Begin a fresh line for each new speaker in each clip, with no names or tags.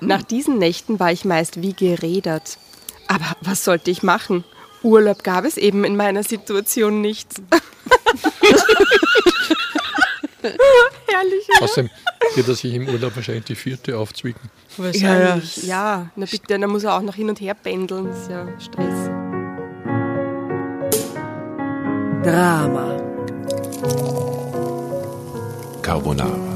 Nach diesen Nächten war ich meist wie gerädert. Aber was sollte ich machen? Urlaub gab es eben in meiner Situation nicht. Herrlich. Oder?
Außerdem wird er sich im Urlaub wahrscheinlich die vierte aufzwicken.
Wahrscheinlich, ja. ja. Na bitte, dann muss er auch noch hin und her pendeln. Das ist ja Stress.
Drama.
Carbonara.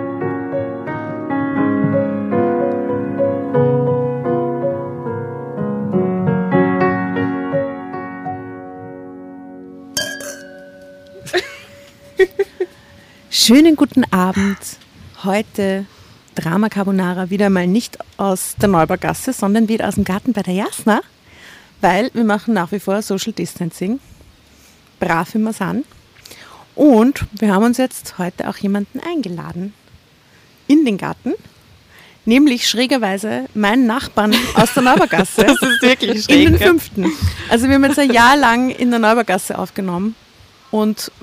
Schönen guten Abend. Heute Drama Carbonara wieder mal nicht aus der Neubaugasse, sondern wieder aus dem Garten bei der Jasna, weil wir machen nach wie vor Social Distancing. Brav wir sind. Und wir haben uns jetzt heute auch jemanden eingeladen in den Garten, nämlich schrägerweise meinen Nachbarn aus der Neubaugasse.
das ist wirklich schräg.
In den fünften. Also wir haben jetzt ein Jahr lang in der Neubaugasse aufgenommen und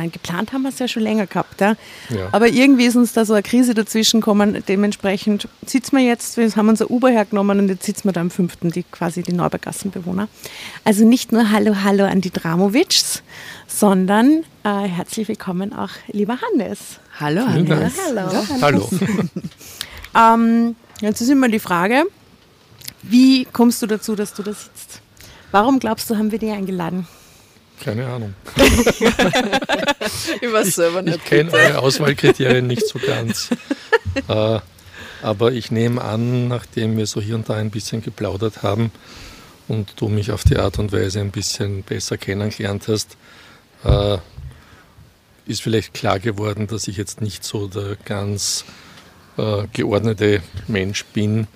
meine, geplant haben wir es ja schon länger gehabt, ja? ja. aber irgendwie ist uns da so eine Krise dazwischen gekommen. Dementsprechend sitzen wir jetzt, wir haben unser Uber hergenommen und jetzt sitzen wir da im fünften, die quasi die Neubergassenbewohner. Also nicht nur Hallo, Hallo an die Dramovics, sondern äh, herzlich willkommen auch lieber Hannes.
Hallo Hannes.
Hallo.
Hallo.
ähm, jetzt ist immer die Frage, wie kommst du dazu, dass du da sitzt? Warum glaubst du, haben wir dich eingeladen?
Keine Ahnung.
ich weiß selber nicht.
Ich kenne eure Auswahlkriterien nicht so ganz. äh, aber ich nehme an, nachdem wir so hier und da ein bisschen geplaudert haben und du mich auf die Art und Weise ein bisschen besser kennengelernt hast, äh, ist vielleicht klar geworden, dass ich jetzt nicht so der ganz äh, geordnete Mensch bin,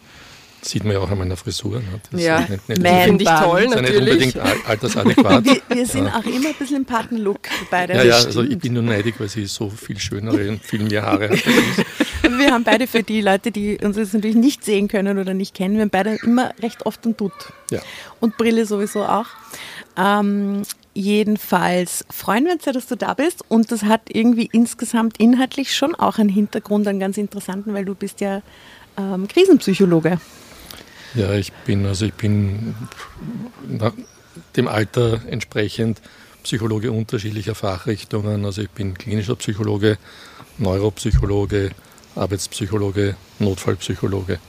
Sieht man ja auch an meiner Frisur. Ne?
Das ja, nicht, nicht finde ich toll,
ist
natürlich.
nicht unbedingt altersadäquat.
Wir, wir sind ja. auch immer ein bisschen im Patenlook beide.
Ja, ja, also ich bin nur neidig, weil sie so viel schönere und viel mehr Haare hat.
wir haben beide für die Leute, die uns jetzt natürlich nicht sehen können oder nicht kennen, wir haben beide immer recht oft einen Dutt.
Ja.
Und Brille sowieso auch. Ähm, jedenfalls freuen wir uns sehr, dass du da bist und das hat irgendwie insgesamt inhaltlich schon auch einen Hintergrund, einen ganz interessanten, weil du bist ja ähm, Krisenpsychologe.
Ja, ich bin, also ich bin dem Alter entsprechend Psychologe unterschiedlicher Fachrichtungen. Also ich bin klinischer Psychologe, Neuropsychologe, Arbeitspsychologe, Notfallpsychologe.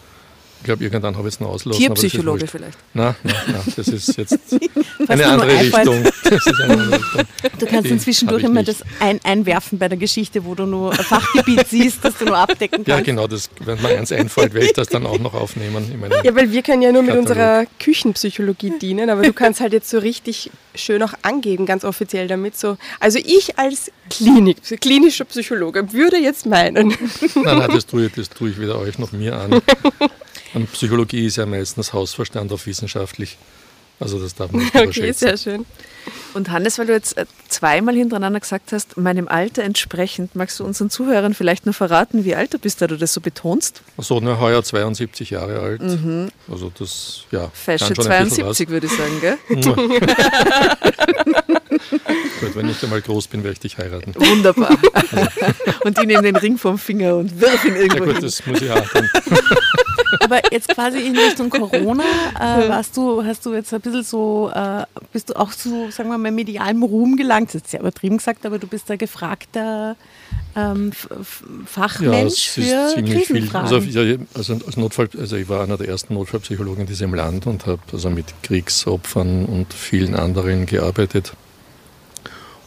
Ich glaube, irgendwann habe ich es noch auslassen.
Tierpsychologe vielleicht.
Nein, nein, nein, das ist jetzt eine andere, Richtung.
eine andere Richtung. Du kannst Die zwischendurch immer das ein einwerfen bei der Geschichte, wo du nur ein Fachgebiet siehst, das du nur abdecken kannst.
Ja, genau, das, wenn mir eins einfällt, werde ich das dann auch noch aufnehmen.
ja, weil wir können ja nur mit unserer Küchenpsychologie dienen, aber du kannst halt jetzt so richtig schön auch angeben, ganz offiziell damit. So. Also ich als Klinik, klinischer Psychologe würde jetzt meinen.
Nein, nein, das tue ich, das tue ich weder euch noch mir an. Und Psychologie ist ja meistens Hausverstand auf wissenschaftlich. Also das darf man nicht
Okay, sehr schön.
Und Hannes, weil du jetzt äh, zweimal hintereinander gesagt hast, meinem Alter entsprechend, magst du unseren Zuhörern vielleicht nur verraten, wie alt du bist, da du das so betonst?
Achso, na, heuer 72 Jahre alt.
Mhm.
Also das, ja.
Fesche 72, würde ich sagen, gell?
Gut, wenn ich einmal groß bin, werde ich dich heiraten.
Wunderbar. und ich nehme den Ring vom Finger und wirf ihn irgendwo
Ja gut, das muss ich auch.
Aber jetzt quasi in Richtung Corona, äh, warst du, hast du jetzt ein bisschen so, äh, bist du auch zu, sagen wir mal, medialem Ruhm gelangt? Das ist sehr übertrieben gesagt, aber du bist ein gefragter ähm, Fachmensch
ja,
für Krisenfragen.
Also, ja, also, als Notfall, also ich war einer der ersten Notfallpsychologen in diesem Land und habe also mit Kriegsopfern und vielen anderen gearbeitet.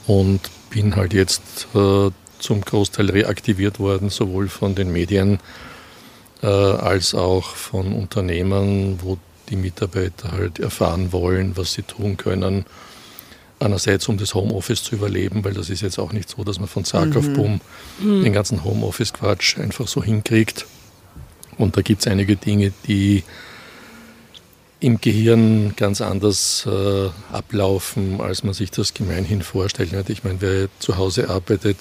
und bin halt jetzt äh, zum Großteil reaktiviert worden, sowohl von den Medien als auch von Unternehmen, wo die Mitarbeiter halt erfahren wollen, was sie tun können. Einerseits, um das Homeoffice zu überleben, weil das ist jetzt auch nicht so, dass man von Zack mhm. auf Bumm mhm. den ganzen Homeoffice-Quatsch einfach so hinkriegt. Und da gibt es einige Dinge, die im Gehirn ganz anders äh, ablaufen, als man sich das gemeinhin vorstellt. Ich meine, wer zu Hause arbeitet,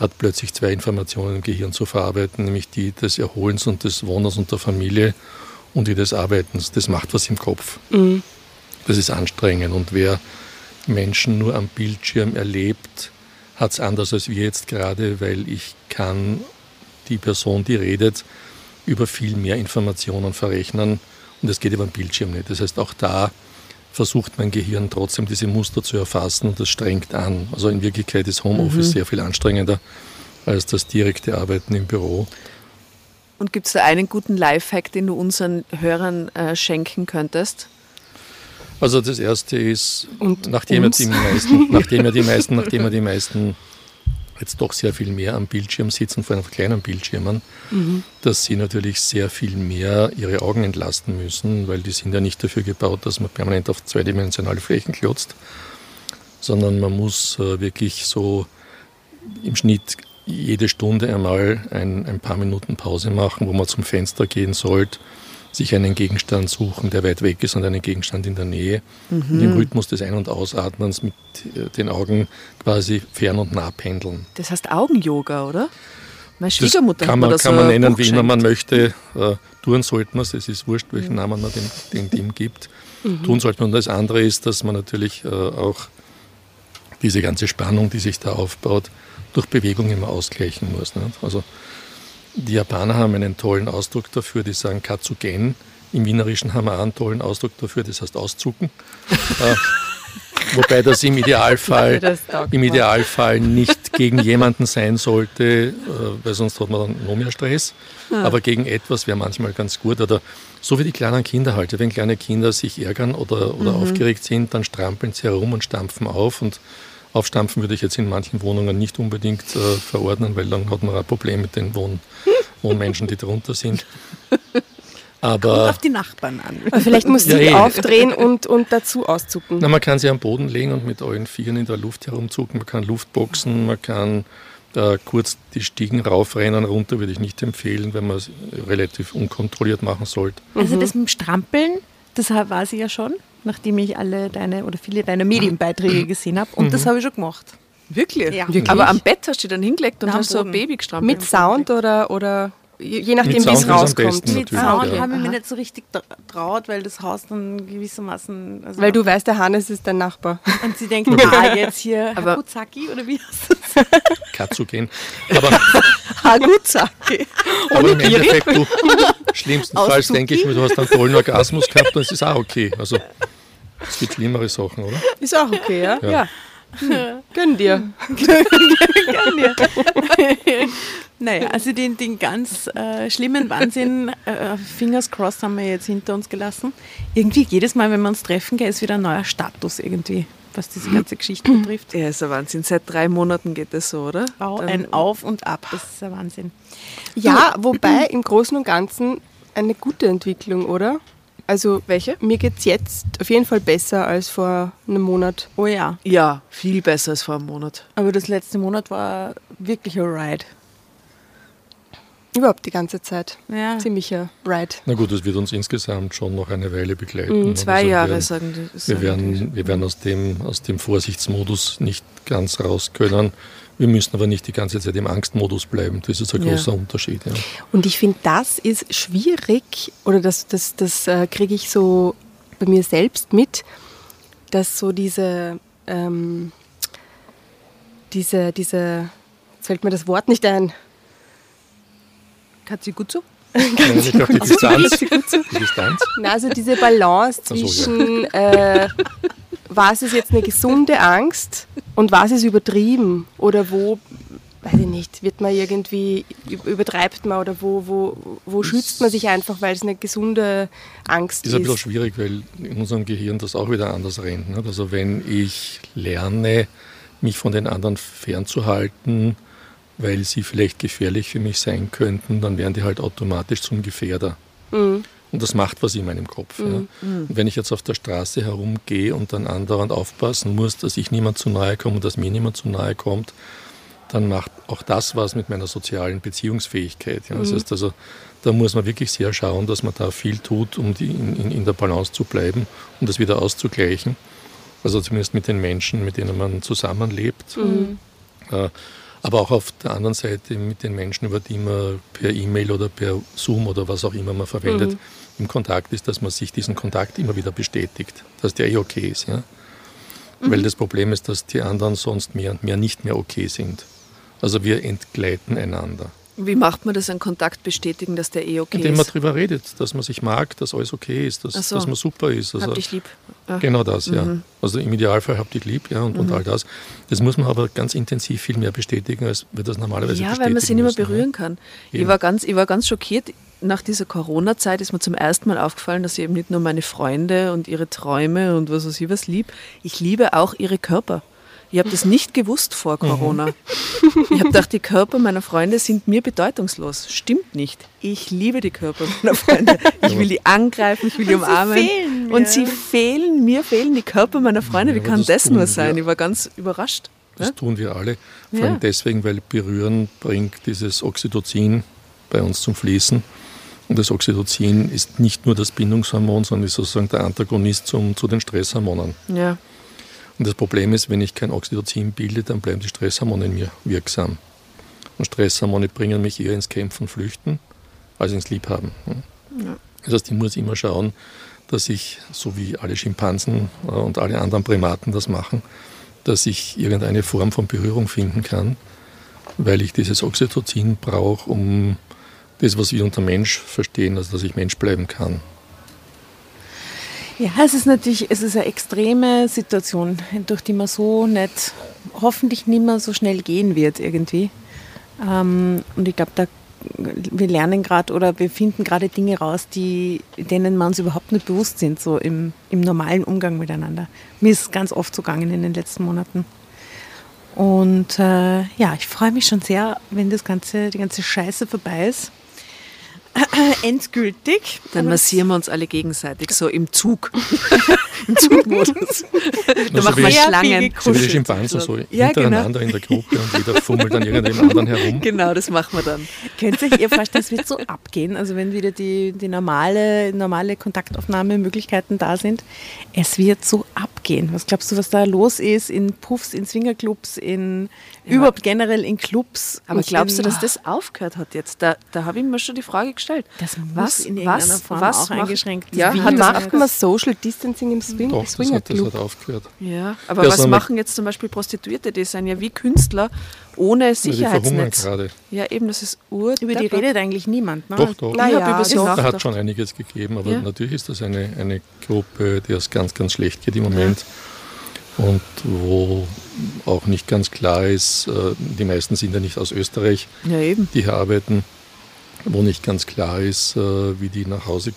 hat plötzlich zwei Informationen im Gehirn zu verarbeiten, nämlich die des Erholens und des Wohnens und der Familie und die des Arbeitens. Das macht was im Kopf. Mhm. Das ist anstrengend. Und wer Menschen nur am Bildschirm erlebt, hat es anders als wir jetzt gerade, weil ich kann die Person, die redet, über viel mehr Informationen verrechnen und das geht über den Bildschirm nicht. Das heißt, auch da versucht mein Gehirn trotzdem diese Muster zu erfassen und das strengt an. Also in Wirklichkeit ist Homeoffice mhm. sehr viel anstrengender als das direkte Arbeiten im Büro.
Und gibt es da einen guten Lifehack, den du unseren Hörern äh, schenken könntest?
Also das erste ist, und nachdem er die meisten, nachdem er die meisten, nachdem er die meisten jetzt doch sehr viel mehr am Bildschirm sitzen, vor allem auf kleinen Bildschirmen, mhm. dass sie natürlich sehr viel mehr ihre Augen entlasten müssen, weil die sind ja nicht dafür gebaut, dass man permanent auf zweidimensionale Flächen klotzt, sondern man muss äh, wirklich so im Schnitt jede Stunde einmal ein, ein paar Minuten Pause machen, wo man zum Fenster gehen sollte sich einen Gegenstand suchen, der weit weg ist und einen Gegenstand in der Nähe. Mhm. Und im Rhythmus des Ein- und Ausatmens mit äh, den Augen quasi fern und nah pendeln.
Das heißt Augen-Yoga, oder? Meine Schwiegermutter
das kann man, hat kann man nennen, wie immer man möchte. Äh, tun sollte man es, es ist wurscht, welchen Namen man dem, dem Team gibt. Mhm. Tun sollte man. Und das andere ist, dass man natürlich äh, auch diese ganze Spannung, die sich da aufbaut, durch Bewegung immer ausgleichen muss. Nicht? Also die Japaner haben einen tollen Ausdruck dafür, die sagen Katsugen. Im Wienerischen haben wir auch einen tollen Ausdruck dafür, das heißt auszucken. äh, wobei das im Idealfall, das im Idealfall nicht gegen jemanden sein sollte, äh, weil sonst hat man dann noch mehr Stress. Ja. Aber gegen etwas wäre manchmal ganz gut. Oder so wie die kleinen Kinder halt. Wenn kleine Kinder sich ärgern oder, oder mhm. aufgeregt sind, dann strampeln sie herum und stampfen auf und Aufstampfen würde ich jetzt in manchen Wohnungen nicht unbedingt äh, verordnen, weil dann hat man ein Problem mit den Wohn Wohnmenschen, die drunter sind.
Aber Kommt auf die Nachbarn an.
Aber vielleicht muss sie ja, eh. aufdrehen und, und dazu auszucken.
Na, man kann sie am Boden legen und mit allen Vieren in der Luft herumzucken. Man kann Luftboxen, man kann äh, kurz die Stiegen raufrennen, runter würde ich nicht empfehlen, wenn man es relativ unkontrolliert machen sollte.
Also das mit dem Strampeln, das war sie ja schon nachdem ich alle deine oder viele deiner Medienbeiträge gesehen habe. Und mhm. das habe ich schon gemacht.
Wirklich?
Ja.
Wirklich? Aber am Bett hast du dich dann hingelegt und hast so ein Baby gestrampelt. Mit Sound oder, oder je nachdem, wie es rauskommt.
Mit Sound ja. habe ich mir nicht so richtig traut, weil das Haus dann gewissermaßen.
Also weil du weißt, der Hannes ist dein Nachbar.
Und sie denken, ah, jetzt hier Aber Hakuzaki oder wie heißt das?
Katsugen.
Aber Haguzaki.
Aber im Endeffekt, du, schlimmstenfalls denke ich mir, du hast einen tollen Orgasmus gehabt und es ist auch okay. Also es gibt schlimmere Sachen, oder?
Ist auch okay, ja? Ja. ja. Hm. Gönn dir. Gönn
dir. Naja, also den, den ganz äh, schlimmen Wahnsinn, äh, Fingers crossed, haben wir jetzt hinter uns gelassen. Irgendwie jedes Mal, wenn wir uns treffen, ist wieder ein neuer Status irgendwie was diese ganze Geschichte betrifft.
Ja, ist ein Wahnsinn. Seit drei Monaten geht es so, oder?
Ein Auf und Ab, das ist ein Wahnsinn.
Ja, wobei im Großen und Ganzen eine gute Entwicklung, oder? Also welche? Mir geht es jetzt auf jeden Fall besser als vor einem Monat.
Oh ja.
Ja, viel besser als vor einem Monat.
Aber das letzte Monat war wirklich ein Ride.
Überhaupt die ganze Zeit. Ja. Ziemlicher Ride.
Na gut, das wird uns insgesamt schon noch eine Weile begleiten.
Mm, zwei also Jahre, werden, sagen
die. Wir werden, wir werden aus, dem, aus dem Vorsichtsmodus nicht ganz raus können. Wir müssen aber nicht die ganze Zeit im Angstmodus bleiben. Das ist ein ja. großer Unterschied. Ja.
Und ich finde, das ist schwierig, oder das, das, das äh, kriege ich so bei mir selbst mit, dass so diese, ähm, diese, diese, jetzt fällt mir das Wort nicht ein,
Katzigutsu?
Nein, ich glaube, die Distanz. die Distanz.
Na, also diese Balance zwischen, so, ja. äh, was ist jetzt eine gesunde Angst und was ist übertrieben? Oder wo, weiß ich nicht, wird man irgendwie, übertreibt man oder wo, wo, wo schützt man sich einfach, weil es eine gesunde Angst ist?
Ist ein bisschen schwierig, weil in unserem Gehirn das auch wieder anders rennt. Also wenn ich lerne, mich von den anderen fernzuhalten, weil sie vielleicht gefährlich für mich sein könnten, dann wären die halt automatisch zum Gefährder. Mhm. Und das macht was in meinem Kopf. Mhm. Ja. Und wenn ich jetzt auf der Straße herumgehe und dann andauernd aufpassen muss, dass ich niemand zu nahe komme und dass mir niemand zu nahe kommt, dann macht auch das was mit meiner sozialen Beziehungsfähigkeit. Ja. Das mhm. heißt also, da muss man wirklich sehr schauen, dass man da viel tut, um die in, in, in der Balance zu bleiben, um das wieder auszugleichen. Also zumindest mit den Menschen, mit denen man zusammenlebt. Mhm. Äh, aber auch auf der anderen Seite mit den Menschen, über die man per E-Mail oder per Zoom oder was auch immer man verwendet, mhm. im Kontakt ist, dass man sich diesen Kontakt immer wieder bestätigt, dass der eh okay ist. Ja? Mhm. Weil das Problem ist, dass die anderen sonst mehr und mehr nicht mehr okay sind. Also wir entgleiten einander.
Wie macht man das, einen Kontakt bestätigen, dass der eh okay
Indem
ist?
Indem man darüber redet, dass man sich mag, dass alles okay ist, dass, so. dass man super ist.
Also, hab dich lieb.
Ja. Genau das, mhm. ja. Also im Idealfall habt dich lieb, ja, und, mhm. und all das. Das muss man aber ganz intensiv viel mehr bestätigen, als wir das normalerweise
Ja, weil man sie nicht mehr berühren kann. Ich war, ganz, ich war ganz schockiert. Nach dieser Corona-Zeit ist mir zum ersten Mal aufgefallen, dass ich eben nicht nur meine Freunde und ihre Träume und was weiß ich was lieb, ich liebe auch ihre Körper. Ich habe das nicht gewusst vor mhm. Corona. Mhm. Ich habe gedacht, die Körper meiner Freunde sind mir bedeutungslos. Stimmt nicht. Ich liebe die Körper meiner Freunde. Ich will die angreifen, ich will die umarmen. Sie fehlen Und sie fehlen, mir fehlen die Körper meiner Freunde. Wie kann das, das nur sein? Ich war ganz überrascht.
Das ja? tun wir alle. Vor allem ja. deswegen, weil Berühren bringt dieses Oxytocin bei uns zum Fließen. Und das Oxytocin ist nicht nur das Bindungshormon, sondern ist sozusagen der Antagonist zum, zu den Stresshormonen.
Ja.
Und das Problem ist, wenn ich kein Oxytocin bilde, dann bleiben die Stresshormone in mir wirksam. Und Stresshormone bringen mich eher ins Kämpfen, Flüchten, als ins Liebhaben. Ja. Das heißt, ich muss immer schauen, dass ich, so wie alle Schimpansen äh, und alle anderen Primaten das machen, dass ich irgendeine Form von Berührung finden kann, weil ich dieses Oxytocin brauche, um das, was wir unter Mensch verstehen, also dass ich Mensch bleiben kann.
Ja, es ist natürlich, es ist eine extreme Situation, durch die man so nicht, hoffentlich nicht mehr so schnell gehen wird irgendwie. Ähm, und ich glaube, wir lernen gerade oder wir finden gerade Dinge raus, die, denen wir uns überhaupt nicht bewusst sind, so im, im normalen Umgang miteinander. Mir ist ganz oft so gegangen in den letzten Monaten. Und äh, ja, ich freue mich schon sehr, wenn das ganze, die ganze Scheiße vorbei ist endgültig. Dann massieren wir uns alle gegenseitig, so im Zug. Im Zugmodus.
da machen wir Schlangen. So wie die Schimpansen, so ja, hintereinander genau. in der Gruppe und jeder fummelt dann irgendjemand anderen herum.
Genau, das machen wir dann. Könnt ihr euch vorstellen, das wird so abgehen, also wenn wieder die, die normale, normale Kontaktaufnahmemöglichkeiten da sind, es wird so abgehen. Was glaubst du, was da los ist in Puffs, in Swingerclubs, in ja. überhaupt generell in Clubs? Aber glaubst du, dass das aufgehört hat jetzt? Da, da habe ich mir schon die Frage gestellt.
Das was, in was, Form
was
auch
macht,
eingeschränkt.
Ja, wie macht man Social Distancing im Swing
Doch, Swinger Club? Das hat aufgehört.
Ja, aber ja, was machen jetzt zum Beispiel Prostituierte? Die sind ja wie Künstler ohne Sicherheitsnetz.
Ja,
ja, eben, das ist ur.
Über die redet eigentlich niemand. Ne?
Doch, doch.
Naja,
es da hat schon einiges gegeben, aber ja. natürlich ist das eine, eine Gruppe, der es ganz, ganz schlecht geht im Moment. Und wo auch nicht ganz klar ist, äh, die meisten sind ja nicht aus Österreich,
ja,
die hier arbeiten, wo nicht ganz klar ist, äh, wie die nach Hause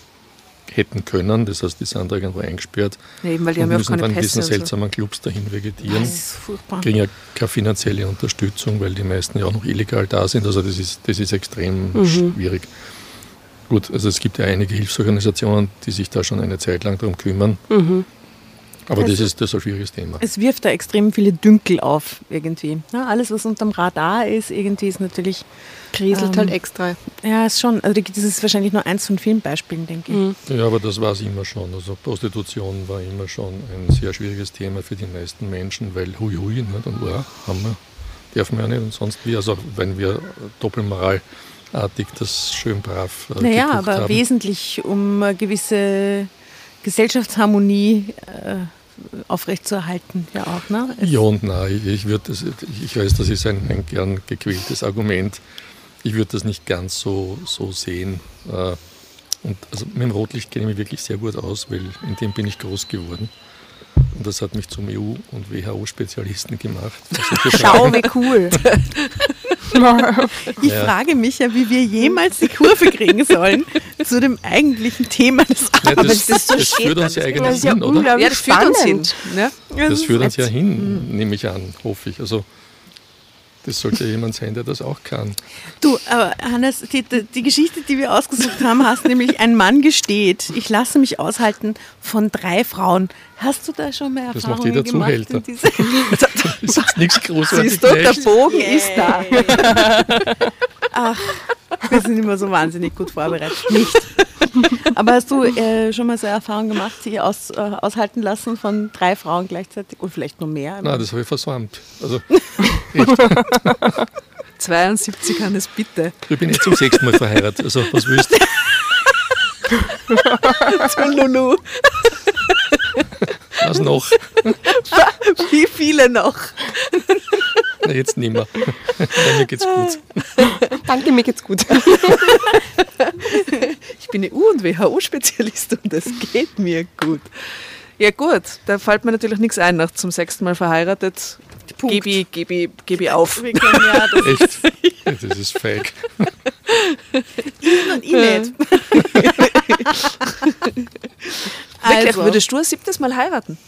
hätten können. Das heißt, die sind da irgendwo eingesperrt
ja, eben, weil die und haben müssen
dann
in
diesen seltsamen so. Clubs dahin vegetieren. Das ist furchtbar. Kriegen ja keine finanzielle Unterstützung, weil die meisten ja auch noch illegal da sind. Also das ist, das ist extrem mhm. schwierig. Gut, also es gibt ja einige Hilfsorganisationen, die sich da schon eine Zeit lang darum kümmern. Mhm. Aber das, das ist, das ist ein schwieriges Thema.
Es wirft da extrem viele Dünkel auf irgendwie. Ja, alles, was unterm Radar ist, irgendwie ist natürlich...
Kriselt ähm, halt extra.
Ja, ist schon. Also das ist wahrscheinlich nur eins von vielen Beispielen, denke ich. Mhm.
Ja, aber das war es immer schon. Also Prostitution war immer schon ein sehr schwieriges Thema für die meisten Menschen, weil hui hui, nicht? und oh, haben wir, dürfen wir ja nicht und sonst wie. Also wenn wir doppelmoralartig das schön brav
äh, Naja, aber haben. wesentlich um gewisse Gesellschaftsharmonie äh, aufrechtzuerhalten, ja auch. Ne?
ja und nein, ich, das, ich weiß, das ist ein, ein gern gequältes Argument. Ich würde das nicht ganz so, so sehen. Äh, und also mit dem Rotlicht kenne ich mich wirklich sehr gut aus, weil in dem bin ich groß geworden. Und das hat mich zum EU- und WHO-Spezialisten gemacht.
Schau, wie cool. ich ja. frage mich ja, wie wir jemals die Kurve kriegen sollen zu dem eigentlichen Thema des
Abends. Ja, das, das, das, führt uns ja eigentlich hin, oder?
Ja, das führt uns hin. Ne?
Das,
ist
führt uns ja hin, nehme ich an, hoffe ich. Also das sollte jemand sein, der das auch kann.
Du, aber Hannes, die, die, die Geschichte, die wir ausgesucht haben, hast nämlich ein Mann gesteht, ich lasse mich aushalten von drei Frauen. Hast du da schon mal
Das macht
Erfahrungen
jeder
gemacht?
Zuhälter.
in
Das ist jetzt nichts großartig.
Siehst du, der. Bogen ist da.
Ach, wir sind immer so wahnsinnig gut vorbereitet. Nicht. Aber hast du äh, schon mal so eine Erfahrung gemacht, sie aus, äh, aushalten lassen von drei Frauen gleichzeitig? Und vielleicht noch mehr?
Nein, das habe ich versäumt. Also
72 Hannes, bitte.
ich bin jetzt zum sechsten Mal verheiratet. Also was willst du?
Lulu.
Was noch?
Wie viele noch?
Na, jetzt nimmer. Ja, mir geht's gut.
Danke, mir geht's gut.
Ich bin EU- und WHO-Spezialist und es geht mir gut. Ja gut, da fällt mir natürlich nichts ein nach zum sechsten Mal verheiratet.
Punkt.
Gebe ich, gebe gebe auf.
Wir können ja das
Echt? Das ist fake.
und ich nicht.
Wirklich,
Also,
würdest du ein siebtes Mal heiraten?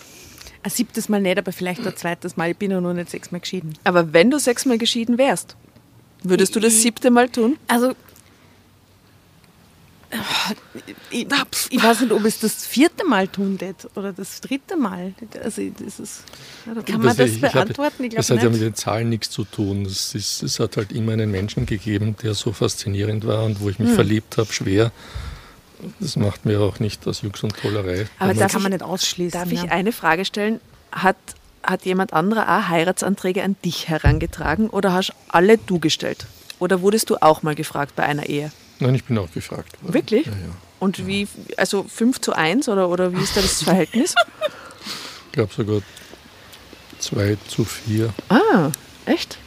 ein siebtes Mal nicht, aber vielleicht ein zweites Mal. Ich bin ja noch nicht sechsmal geschieden.
Aber wenn du sechsmal geschieden wärst, würdest du das siebte Mal tun?
Also, ich, ich weiß nicht, ob es das vierte Mal tun wird oder das dritte Mal. Also, das ist, kann man das
ich
beantworten? Ich
das hat ja mit den Zahlen nichts zu tun. Es, ist, es hat halt immer einen Menschen gegeben, der so faszinierend war und wo ich
Hm.
mich verliebt habe, schwer. Das macht mir auch nicht aus Jux und Tollerei.
Aber
Das kann man
ich-
nicht ausschließen.
Darf ich
ja.
eine Frage stellen? Hat, hat jemand anderer auch Heiratsanträge an dich herangetragen oder hast alle du gestellt? Oder wurdest du auch mal gefragt bei einer Ehe?
Nein, ich bin auch gefragt worden.
Wirklich?
Ja, ja.
Und wie, also 5 zu 1 oder, oder wie ist da das Verhältnis?
Ich glaube sogar 2 zu 4.
ah, echt?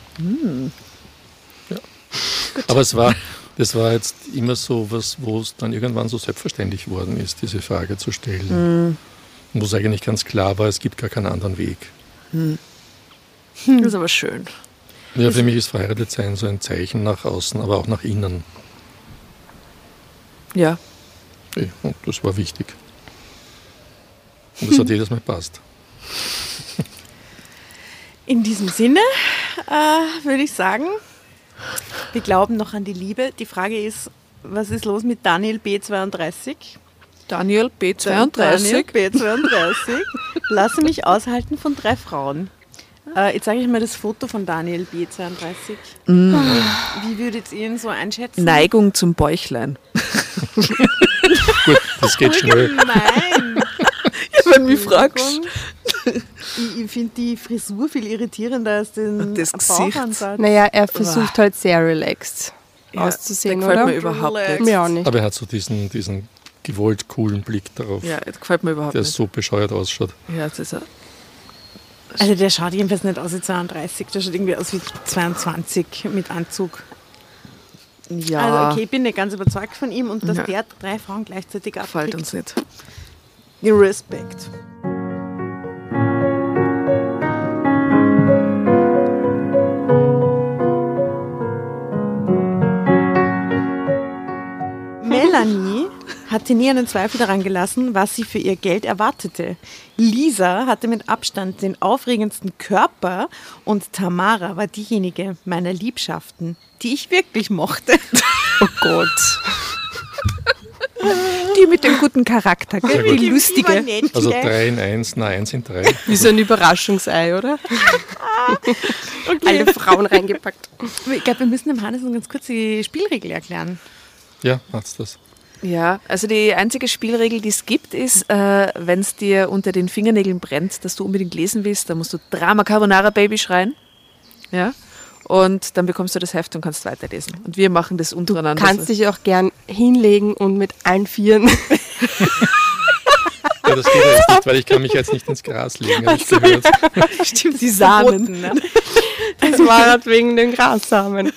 Aber es war, das war jetzt immer so was, wo es dann irgendwann so selbstverständlich worden ist, diese Frage zu stellen. Wo es eigentlich ganz klar war, es gibt gar keinen anderen Weg.
Das ist aber schön.
Ja, für mich ist verheiratet sein so ein Zeichen nach außen, aber auch nach innen.
Ja.
Eh, Und das war wichtig. Und das hat jedes Mal passt.
In diesem Sinne äh, würde ich sagen, wir glauben noch an die Liebe. Die Frage ist, was ist los mit Daniel B32?
Daniel
Daniel
B32.
B32. Lasse mich aushalten von drei Frauen. Äh, jetzt sage ich mal das Foto von Daniel B32. Wie würdet ihr ihn so einschätzen?
Neigung zum Bäuchlein.
Gut, das geht schnell.
Nein.
Wenn du mich fragst.
Ich, ich finde die Frisur viel irritierender als den
das Gesicht.
Naja, er versucht halt sehr relaxed auszusehen,
der gefällt
oder?
mir überhaupt nicht.
Mir auch nicht.
Aber er hat so diesen, diesen gewollt coolen Blick darauf,
Ja, das gefällt mir überhaupt
der
nicht.
so bescheuert ausschaut.
Ja, das ist er.
Also der schaut jedenfalls nicht aus wie 32, der schaut irgendwie aus wie 22 mit Anzug.
Ja,
Also okay, ich bin nicht ganz überzeugt von ihm und dass
Ja.
der drei Frauen gleichzeitig abkriegt.
uns nicht.
Respekt. Melanie hatte nie einen Zweifel daran gelassen, was sie für ihr Geld erwartete. Lisa hatte mit Abstand den aufregendsten Körper und Tamara war diejenige meiner Liebschaften, die ich wirklich mochte.
Oh Gott.
Die mit dem guten Charakter, gell?
gut.
die lustige.
Also 3 in 1, na 1 in 3.
Wie so ein Überraschungsei, oder? Alle Frauen reingepackt.
Ich glaube, wir müssen dem Hannes noch ganz kurz die Spielregel erklären.
Ja, macht's das.
Ja, also die einzige Spielregel, die es gibt, ist, äh, wenn es dir unter den Fingernägeln brennt, dass du unbedingt lesen willst, dann musst du Drama Carbonara Baby schreien. Ja. Und dann bekommst du das Heft und kannst weiterlesen. Und wir machen das untereinander.
Kannst dich auch gern hinlegen und mit allen Vieren.
Ja, das geht ja jetzt nicht, weil ich kann mich jetzt nicht ins Gras legen, ich gehört.
Stimmt, die Samen.
Das war halt wegen den Grassamen.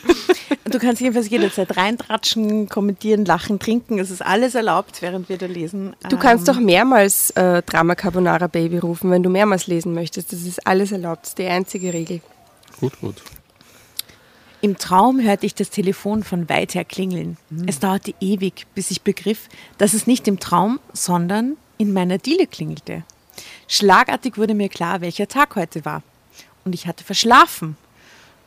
Du kannst jedenfalls jederzeit reintratschen, kommentieren, lachen, trinken. Es ist alles erlaubt, während wir da lesen.
Du kannst
Ähm,
doch mehrmals äh, Drama Carbonara Baby rufen, wenn du mehrmals lesen möchtest. Das ist alles erlaubt. Das ist die einzige Regel.
Gut, gut.
Im Traum hörte ich das Telefon von weit her klingeln. Es dauerte ewig, bis ich begriff, dass es nicht im Traum, sondern in meiner Diele klingelte. Schlagartig wurde mir klar, welcher Tag heute war. Und ich hatte verschlafen.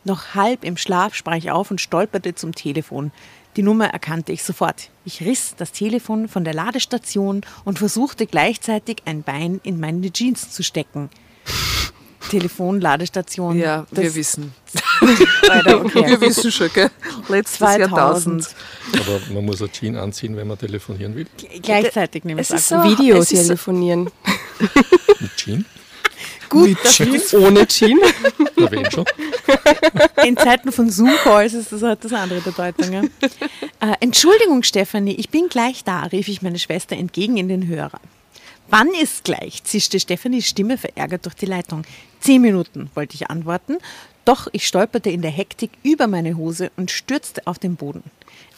Noch halb im Schlaf sprang ich auf und stolperte zum Telefon. Die Nummer erkannte ich sofort. Ich riss das Telefon von der Ladestation und versuchte gleichzeitig ein Bein in meine Jeans zu stecken. Telefon, Ladestation.
Ja, wir wissen.
Alter, okay.
Wir wissen schon, gell? Letztes
2000.
Jahrtausend.
Aber man muss ein Jean anziehen, wenn man telefonieren will.
Gleichzeitig nehme ich
Es ist so-
Video
es ist-
telefonieren.
Mit Jean?
Gut, das
Ohne Jean.
Na, wen schon?
In Zeiten von Zoom-Calls ist das halt das andere Bedeutung. Ja? Äh, Entschuldigung, Stefanie, ich bin gleich da, rief ich meine Schwester entgegen in den Hörer. Wann ist gleich? zischte Stefanis Stimme verärgert durch die Leitung. Zehn Minuten, wollte ich antworten, doch ich stolperte in der Hektik über meine Hose und stürzte auf den Boden.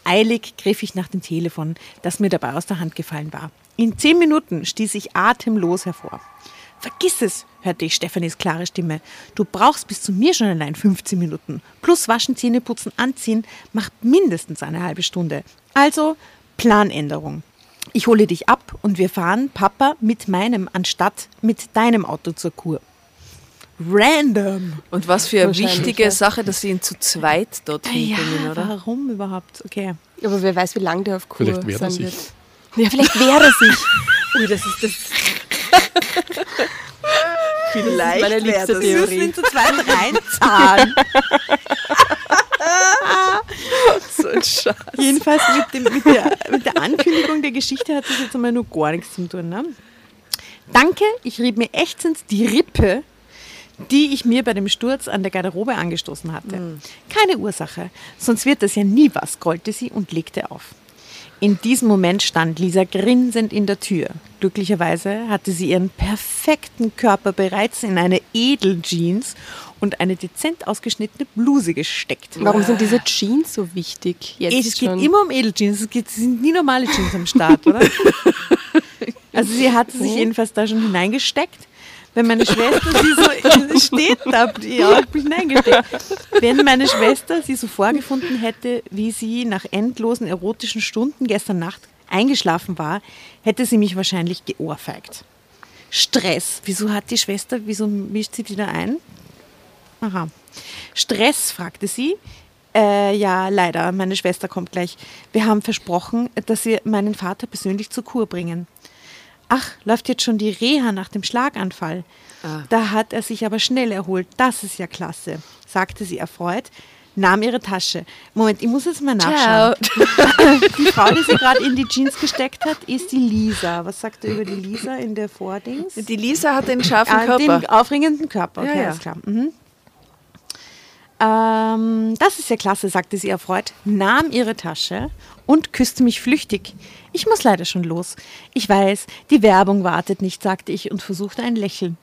Eilig griff ich nach dem Telefon, das mir dabei aus der Hand gefallen war. In zehn Minuten stieß ich atemlos hervor. Vergiss es, hörte ich Stefanis klare Stimme. Du brauchst bis zu mir schon allein 15 Minuten. Plus waschen, Zähne putzen, anziehen macht mindestens eine halbe Stunde. Also Planänderung. Ich hole dich ab und wir fahren, Papa, mit meinem anstatt mit deinem Auto zur Kur. Random.
Und was für eine wichtige
ja.
Sache, dass sie ihn zu zweit dorthin bringen, oder?
warum überhaupt? Okay.
Aber wer weiß, wie lange der auf Kur
Vielleicht wehrt er
sein
sich.
wird. Ja, vielleicht wehrt er sich.
Oh, das ist das.
Vielleicht meine liebste
Wir müssen
Theorie.
ihn zu zweit reinzahlen.
So ein Scheiß.
Jedenfalls mit, dem, mit, der, mit der Ankündigung der Geschichte hat das jetzt einmal nur gar nichts zu tun. Ne? Danke, ich rieb mir ächzend die Rippe, die ich mir bei dem Sturz an der Garderobe angestoßen hatte. Keine Ursache, sonst wird das ja nie was, grollte sie und legte auf. In diesem Moment stand Lisa grinsend in der Tür. Glücklicherweise hatte sie ihren perfekten Körper bereits in eine Edeljeans und eine dezent ausgeschnittene Bluse gesteckt.
Warum sind diese Jeans so wichtig? Jetzt
Es geht
schon.
immer um Edeljeans. Es, geht, es sind nie normale Jeans am Start, oder? Also sie hatte sich jedenfalls da schon hineingesteckt. Wenn meine Schwester sie so steht da, ja, ich hineingesteckt. Wenn meine Schwester sie so vorgefunden hätte, wie sie nach endlosen erotischen Stunden gestern Nacht eingeschlafen war, hätte sie mich wahrscheinlich geohrfeigt. Stress. Wieso hat die Schwester, wieso mischt sie die da ein? Aha. Stress, fragte sie. Äh, ja, leider, meine Schwester kommt gleich. Wir haben versprochen, dass wir meinen Vater persönlich zur Kur bringen. Ach, läuft jetzt schon die Reha nach dem Schlaganfall. Da hat er sich aber schnell erholt. Das ist ja klasse, sagte sie erfreut, nahm ihre Tasche. Moment, ich muss jetzt mal nachschauen. Die Frau, die sie gerade in die Jeans gesteckt hat, ist die Lisa. Was sagt er über die Lisa in der Vordings?
Die Lisa hat den scharfen
Ah,
Körper.
Den aufregenden Körper, okay,
Ja, ja.
alles klar. Mhm. Ähm, das ist ja klasse, sagte sie erfreut, nahm ihre Tasche und küsste mich flüchtig. Ich muss leider schon los. Ich weiß, die Werbung wartet nicht, sagte ich und versuchte ein Lächeln.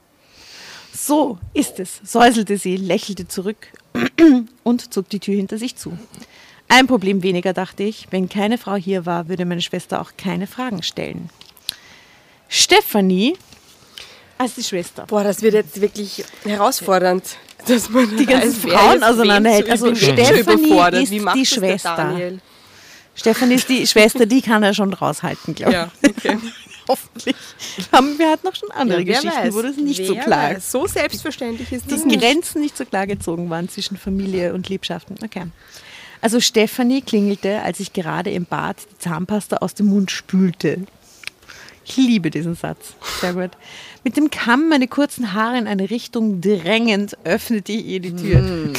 So ist es, säuselte sie, lächelte zurück und zog die Tür hinter sich zu. Ein Problem weniger, dachte ich. Wenn keine Frau hier war, würde meine Schwester auch keine Fragen stellen. Stefanie, als die Schwester.
Boah, das wird jetzt wirklich herausfordernd. Dass man
Die ganzen Frauen auseinanderhält. Also Stefanie ist die Schwester. Stefanie ist die Schwester, die kann er schon raushalten, glaube ich.
Ja, okay.
Hoffentlich. Haben wir hatten noch schon andere
Ja,
Geschichten,
weiß.
wo das nicht so klar
weiß. So selbstverständlich ist das
die
nicht.
Grenzen nicht so klar gezogen waren zwischen Familie und Liebschaften. Okay. Also Stefanie klingelte, als ich gerade im Bad die Zahnpasta aus dem Mund spülte. Ich liebe diesen Satz. Sehr gut. Mit dem Kamm meine kurzen Haare in eine Richtung drängend öffnete ich ihr die Tür.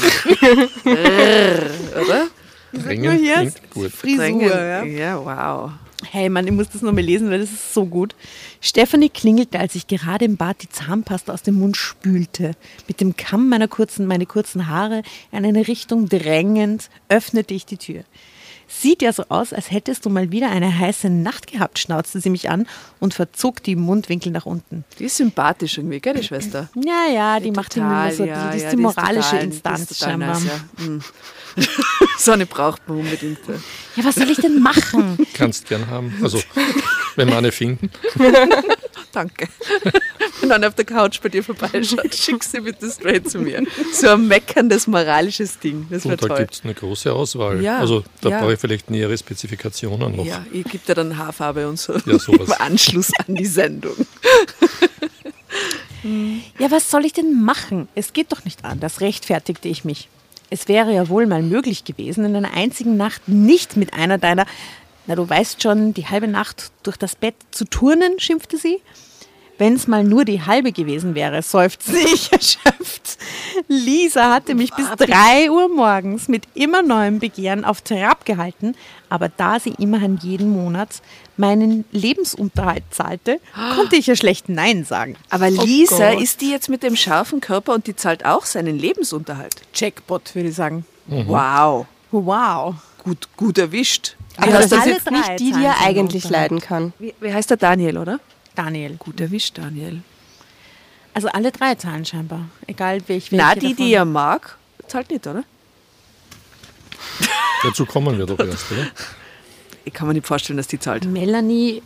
oder?
Drängen
Nur hier
gut.
Frisur,
Drängen.
ja.
ja, wow.
Hey Mann, ich muss das nochmal lesen, weil das ist so gut. Stefanie klingelte, als ich gerade im Bad die Zahnpasta aus dem Mund spülte. Mit dem Kamm meiner kurzen, meine kurzen Haare in eine Richtung drängend öffnete ich die Tür. Sieht ja so aus, als hättest du mal wieder eine heiße Nacht gehabt, schnauzte sie mich an und verzog die Mundwinkel nach unten.
Die ist sympathisch irgendwie, gell, die Schwester?
Ja, ja, die, macht
Total,
irgendwie so,
ja,
die ist
ja,
die moralische
total-
Instanz
die ist total
scheinbar.
nice, ja. Hm. so eine braucht man unbedingt. ja.
Ja, was soll ich denn machen?
Kannst gern haben. Also, wenn wir eine finden.
Danke. Wenn dann auf der Couch bei dir vorbeischaut, schick sie bitte straight zu mir. So ein meckerndes moralisches Ding. Das wäre
da gibt es eine große Auswahl.
Ja,
also, da
ja.
brauche ich vielleicht nähere Spezifikationen noch.
Ja, ich gebe dir dann Haarfarbe und so.
Ja, sowas.
Im Anschluss an die Sendung.
Ja, was soll ich denn machen? Es geht doch nicht anders, rechtfertigte ich mich. Es wäre ja wohl mal möglich gewesen, in einer einzigen Nacht nicht mit einer deiner, na du weißt schon, die halbe Nacht durch das Bett zu turnen, schimpfte sie. Wenn es mal nur die halbe gewesen wäre, seufzte ich erschöpft. Lisa hatte mich bis drei Uhr morgens mit immer neuem Begehren auf Trab gehalten, aber da sie immerhin jeden Monat meinen Lebensunterhalt zahlte, konnte ich ja schlecht Nein sagen.
Aber Lisa,
Gott.
ist die jetzt mit dem scharfen Körper und die zahlt auch seinen Lebensunterhalt?
Jackpot, würde ich sagen.
Wow.
Wow.
Gut, gut erwischt.
Aber
Ja,
das ist jetzt nicht die, die er eigentlich leiden kann.
Wie, wie heißt der Daniel, oder?
Daniel.
Gut erwischt, Daniel.
Also alle drei zahlen scheinbar. Egal welch, welche
Na, die,
davon.
die er mag, zahlt nicht, oder?
Dazu kommen wir doch erst, oder?
Ich kann mir nicht vorstellen, dass die zahlt.
Melanie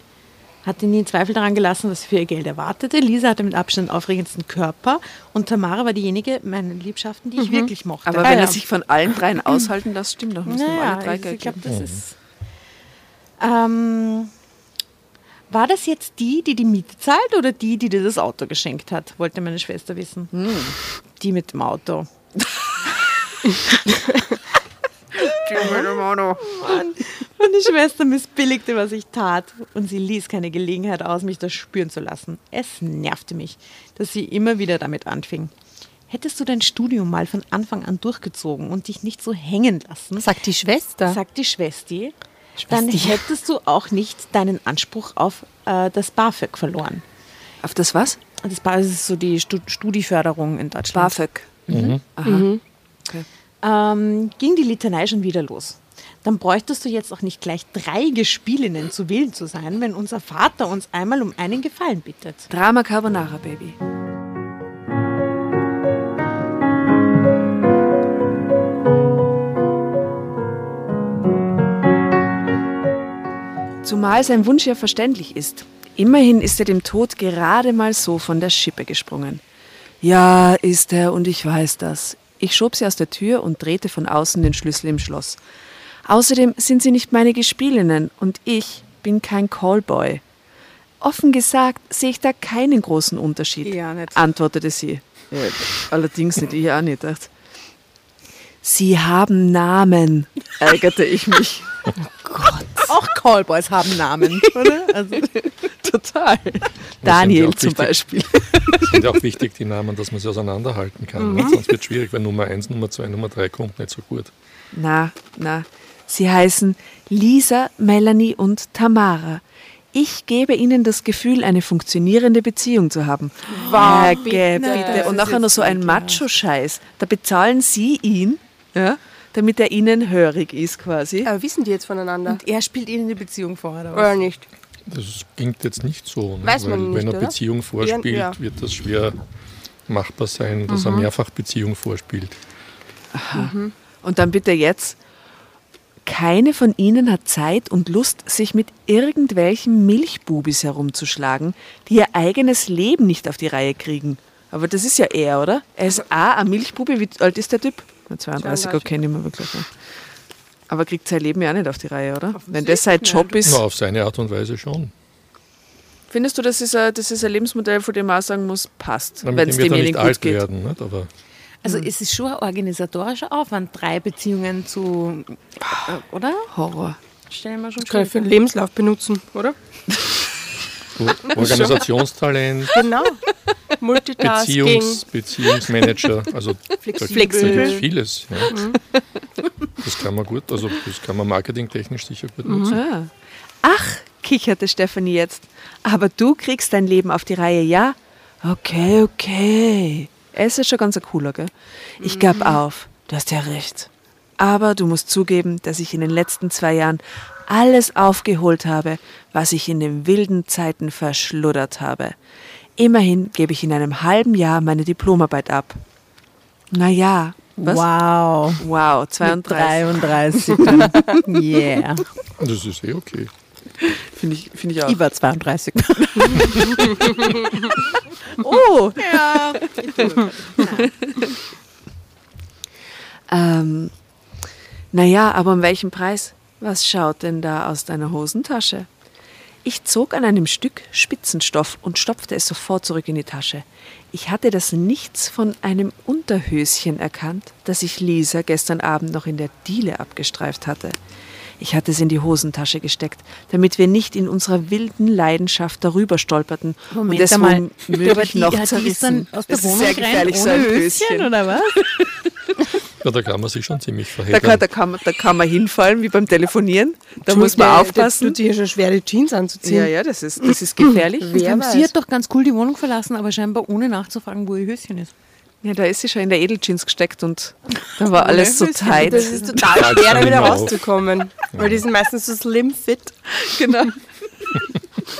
hatte nie Zweifel daran gelassen, was sie für ihr Geld erwartete. Lisa hatte mit Abstand den aufregendsten Körper und Tamara war diejenige, meine Liebschaften, die ich wirklich mochte.
Aber
Ah,
wenn
ja.
er sich von allen dreien aushalten lässt, stimmt doch. Müssen
naja,
alle drei Geld
ich glaube, das ist. Ähm, war das jetzt die, die die Miete zahlt oder die, die dir das Auto geschenkt hat? Wollte meine Schwester wissen. Die mit dem Auto. Meine Schwester missbilligte, was ich tat, und sie ließ keine Gelegenheit aus, mich das spüren zu lassen. Es nervte mich, dass sie immer wieder damit anfing. Hättest du dein Studium mal von Anfang an durchgezogen und dich nicht so hängen lassen,
Sagt die Schwester.
sagt die Schwesti, dann hättest du auch nicht deinen Anspruch auf äh, das BAföG verloren.
Auf das was?
Das BAföG ist so die Stu Studieförderung in Deutschland.
BAföG.
ähm, ging die Litanei schon wieder los. Dann bräuchtest du jetzt auch nicht gleich drei Gespielinnen zu Willen zu sein, wenn unser Vater uns einmal um einen Gefallen bittet.
Drama Carbonara, Baby. Zumal sein Wunsch ja verständlich ist. Immerhin ist er dem Tod gerade mal so von der Schippe gesprungen. Ja, ist er, und ich weiß das. Ich schob sie aus der Tür und drehte von außen den Schlüssel im Schloss. Außerdem sind sie nicht meine Gespielinnen und ich bin kein Callboy. Offen gesagt sehe ich da keinen großen Unterschied,
Ja, nicht.
antwortete sie. Ja, allerdings nicht, ich auch nicht. Dacht. Sie haben Namen, ärgerte ich mich.
Auch Callboys haben Namen, oder? Also,
Total. Daniel zum
wichtig.
Beispiel.
Es sind ja auch wichtig, die Namen, dass man sie auseinanderhalten kann. ne? Sonst wird es schwierig, wenn Nummer 1, Nummer 2, Nummer 3 kommt nicht so gut.
Na, na. Sie heißen Lisa, Melanie und Tamara. Ich gebe Ihnen das Gefühl, eine funktionierende Beziehung zu haben. Wow, bitte,
bitte.
Und nachher noch so ein. Macho-Scheiß. Da bezahlen Sie ihn, ja, damit er Ihnen hörig ist quasi.
Aber wissen die jetzt voneinander?
und er spielt ihnen die Beziehung vor, oder was?
Oder nicht?
Das klingt jetzt nicht so. Ne?
Weiß man
Weil
nicht,
wenn er
oder?
Beziehung vorspielt,
Ja.
wird das schwer machbar sein, dass er mehrfach Beziehung vorspielt.
Und dann bitte jetzt. Keine von ihnen hat Zeit und Lust, sich mit irgendwelchen Milchbubis herumzuschlagen, die ihr eigenes Leben nicht auf die Reihe kriegen. Aber das ist ja er, oder? Er ist A, ein Milchbubi. Wie alt ist der Typ? Na, 32, okay, nicht mehr wirklich. Ne? Aber kriegt sein Leben ja auch nicht auf die Reihe, oder? Wenn das sein Job ist.
Na, auf seine Art und Weise schon.
Findest du, das ist, ein, das ist ein Lebensmodell, von dem man auch sagen muss, passt, wenn es demjenigen
nicht
gut
alt
geht?
werden. Nicht? Aber
Also es ist schon ein organisatorischer Aufwand, drei Beziehungen zu, äh, oder?
Horror.
Stellen wir schon
Kann ich für den Lebenslauf benutzen, oder?
Organisationstalent,
Genau. Multitasking.
Beziehungs, Beziehungsmanager, also da
Flexibel.
gibt es vieles. Ja. Das kann man gut, also das kann man marketingtechnisch sicher gut nutzen.
Ah. Ach, kicherte Stefanie jetzt. Aber du kriegst dein Leben auf die Reihe, ja? Okay, okay. Er ist ja schon ganz ein cooler, gell? Ich gab auf. Du hast ja recht. Aber du musst zugeben, dass ich in den letzten zwei Jahren alles aufgeholt habe, was ich in den wilden Zeiten verschluddert habe. Immerhin gebe ich in einem halben Jahr meine Diplomarbeit ab. Naja, was?
Wow.
Wow,
Mit
32.
33. yeah.
Das ist eh okay.
Finde ich, find ich auch.
Ich war 32.
Oh,
ja.
Ähm, naja, aber um welchen Preis? Was schaut denn da aus deiner Hosentasche? Ich zog an einem Stück Spitzenstoff und stopfte es sofort zurück in die Tasche. Ich hatte das Nichts von einem Unterhöschen erkannt, das ich Lisa gestern Abend noch in der Diele abgestreift hatte. Ich hatte es in die Hosentasche gesteckt, damit wir nicht in unserer wilden Leidenschaft darüber stolperten
Moment
und es
einmal.
womöglich
die,
noch zerrissen.
aus der
Das ist sehr gefährlich, so
ohne
ein
Höschen,
Höschen.
oder was?
Ja, da kann man sich schon ziemlich
Da
verheddern.
kann, da, kann man, da kann man hinfallen, wie beim Telefonieren. Da muss man
Der- Der
aufpassen.
tut sich ja schon schwer, die Jeans anzuziehen.
Ja, ja, das ist, das ist gefährlich.
Wer
Ähm,
weiß.
Sie hat doch ganz cool die Wohnung verlassen, aber scheinbar ohne nachzufragen, wo ihr Höschen ist.
Ja, da ist sie schon in der Edeljeans gesteckt und da war alles so tight.
Das ist total schwer, da
dann
wieder rauszukommen. Weil die sind meistens so slim fit.
genau.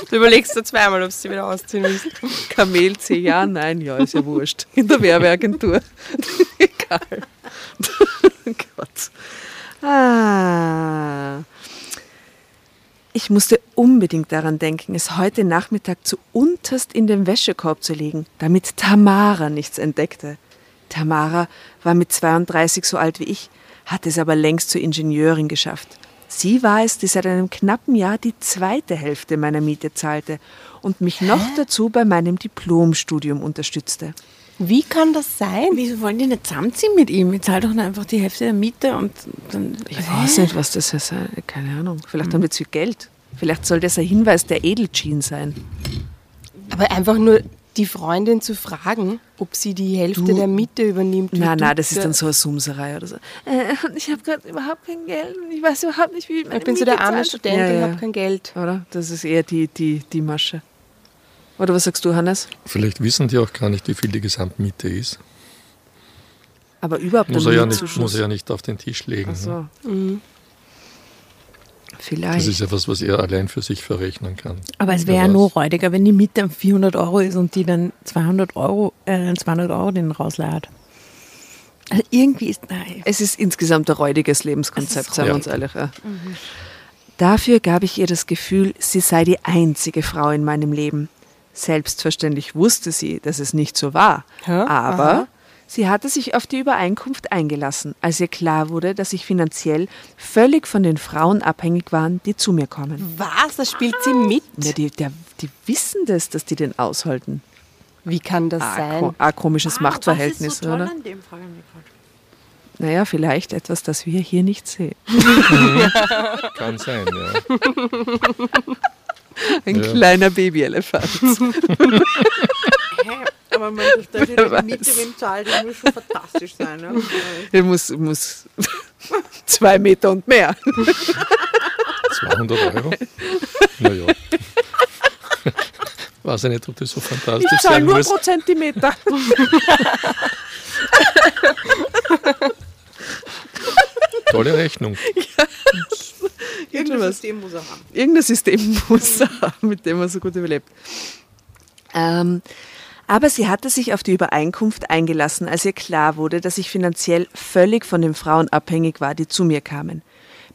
Du überlegst dir zweimal, ob du sie wieder ausziehen willst.
Kamel C, ja, nein, ja, ist ja wurscht. In der Werbeagentur. Egal. Gott. Ah. Ich musste unbedingt daran denken, es heute Nachmittag zu unterst in den Wäschekorb zu legen, damit Tamara nichts entdeckte. Tamara war mit 32 so alt wie ich, hatte es aber längst zur Ingenieurin geschafft. Sie war es, die seit einem knappen Jahr die zweite Hälfte meiner Miete zahlte und mich noch dazu bei meinem Diplomstudium unterstützte.
Wie kann das sein?
Wieso wollen die nicht zusammenziehen mit ihm? Ich zahle doch einfach die Hälfte der Miete und dann.
Ich weiß nicht, was das ist. Keine Ahnung. Vielleicht haben wir zu viel Geld. Vielleicht soll das ein Hinweis der Edeljean sein.
Aber einfach nur die Freundin zu fragen, ob sie die Hälfte
Du-
der Miete übernimmt. wie du
na, das ist dann so eine Sumserei oder so. Äh, ich habe gerade überhaupt kein Geld und ich weiß überhaupt nicht, wie ich meine
Ich bin so
Miete
der arme
zahle.
Student
Ja,
und
ja.
habe kein Geld.
Oder? Das ist eher die, die, die Masche. Oder was sagst du, Hannes?
Vielleicht wissen die auch gar nicht, wie viel die Gesamtmiete ist.
Aber überhaupt
Muss er, ja nicht, muss er ja nicht auf den Tisch legen.
Ach
ne?
so.
Mhm.
Vielleicht.
Das ist ja was, was er allein für sich verrechnen kann.
Aber es wäre ja nur räudiger, wenn die Miete 400 Euro ist und die dann 200 Euro, äh, 200 Euro den rausleiht. Also irgendwie ist, nein.
Es ist insgesamt ein räudiges Lebenskonzept, sagen wir uns ehrlich. Ja. Dafür gab ich ihr das Gefühl, sie sei die einzige Frau in meinem Leben. Selbstverständlich wusste sie, dass es nicht so war.
Ja,
Aber
aha.
sie hatte sich auf die Übereinkunft eingelassen, als ihr klar wurde, dass ich finanziell völlig von den Frauen abhängig war, die zu mir kommen.
Was? Das spielt sie mit?
Ja, die, der, die wissen das, dass die den aushalten.
Wie kann das
Ah,
sein?
ko- ah, komisches Machtverhältnis, oder?
an dem gerade?
Naja, vielleicht etwas, das wir hier nicht sehen.
Kann sein, ja.
Ein
Ja.
kleiner Babyelefant.
Aber man, dass
Wer
die Miete wem zahlt, das muss schon fantastisch sein. Ne?
Er muss, muss zwei Meter und mehr.
200 Euro? Naja. Weiß ich nicht, ob das so fantastisch
Ich zahle
sein
nur
muss.
pro Zentimeter.
Tolle Rechnung.
Irgendwas.
System muss er haben.
Irgendein System muss er haben, mit dem er so gut überlebt. Ähm, aber sie hatte sich auf die Übereinkunft eingelassen, als ihr klar wurde, dass ich finanziell völlig von den Frauen abhängig war, die zu mir kamen.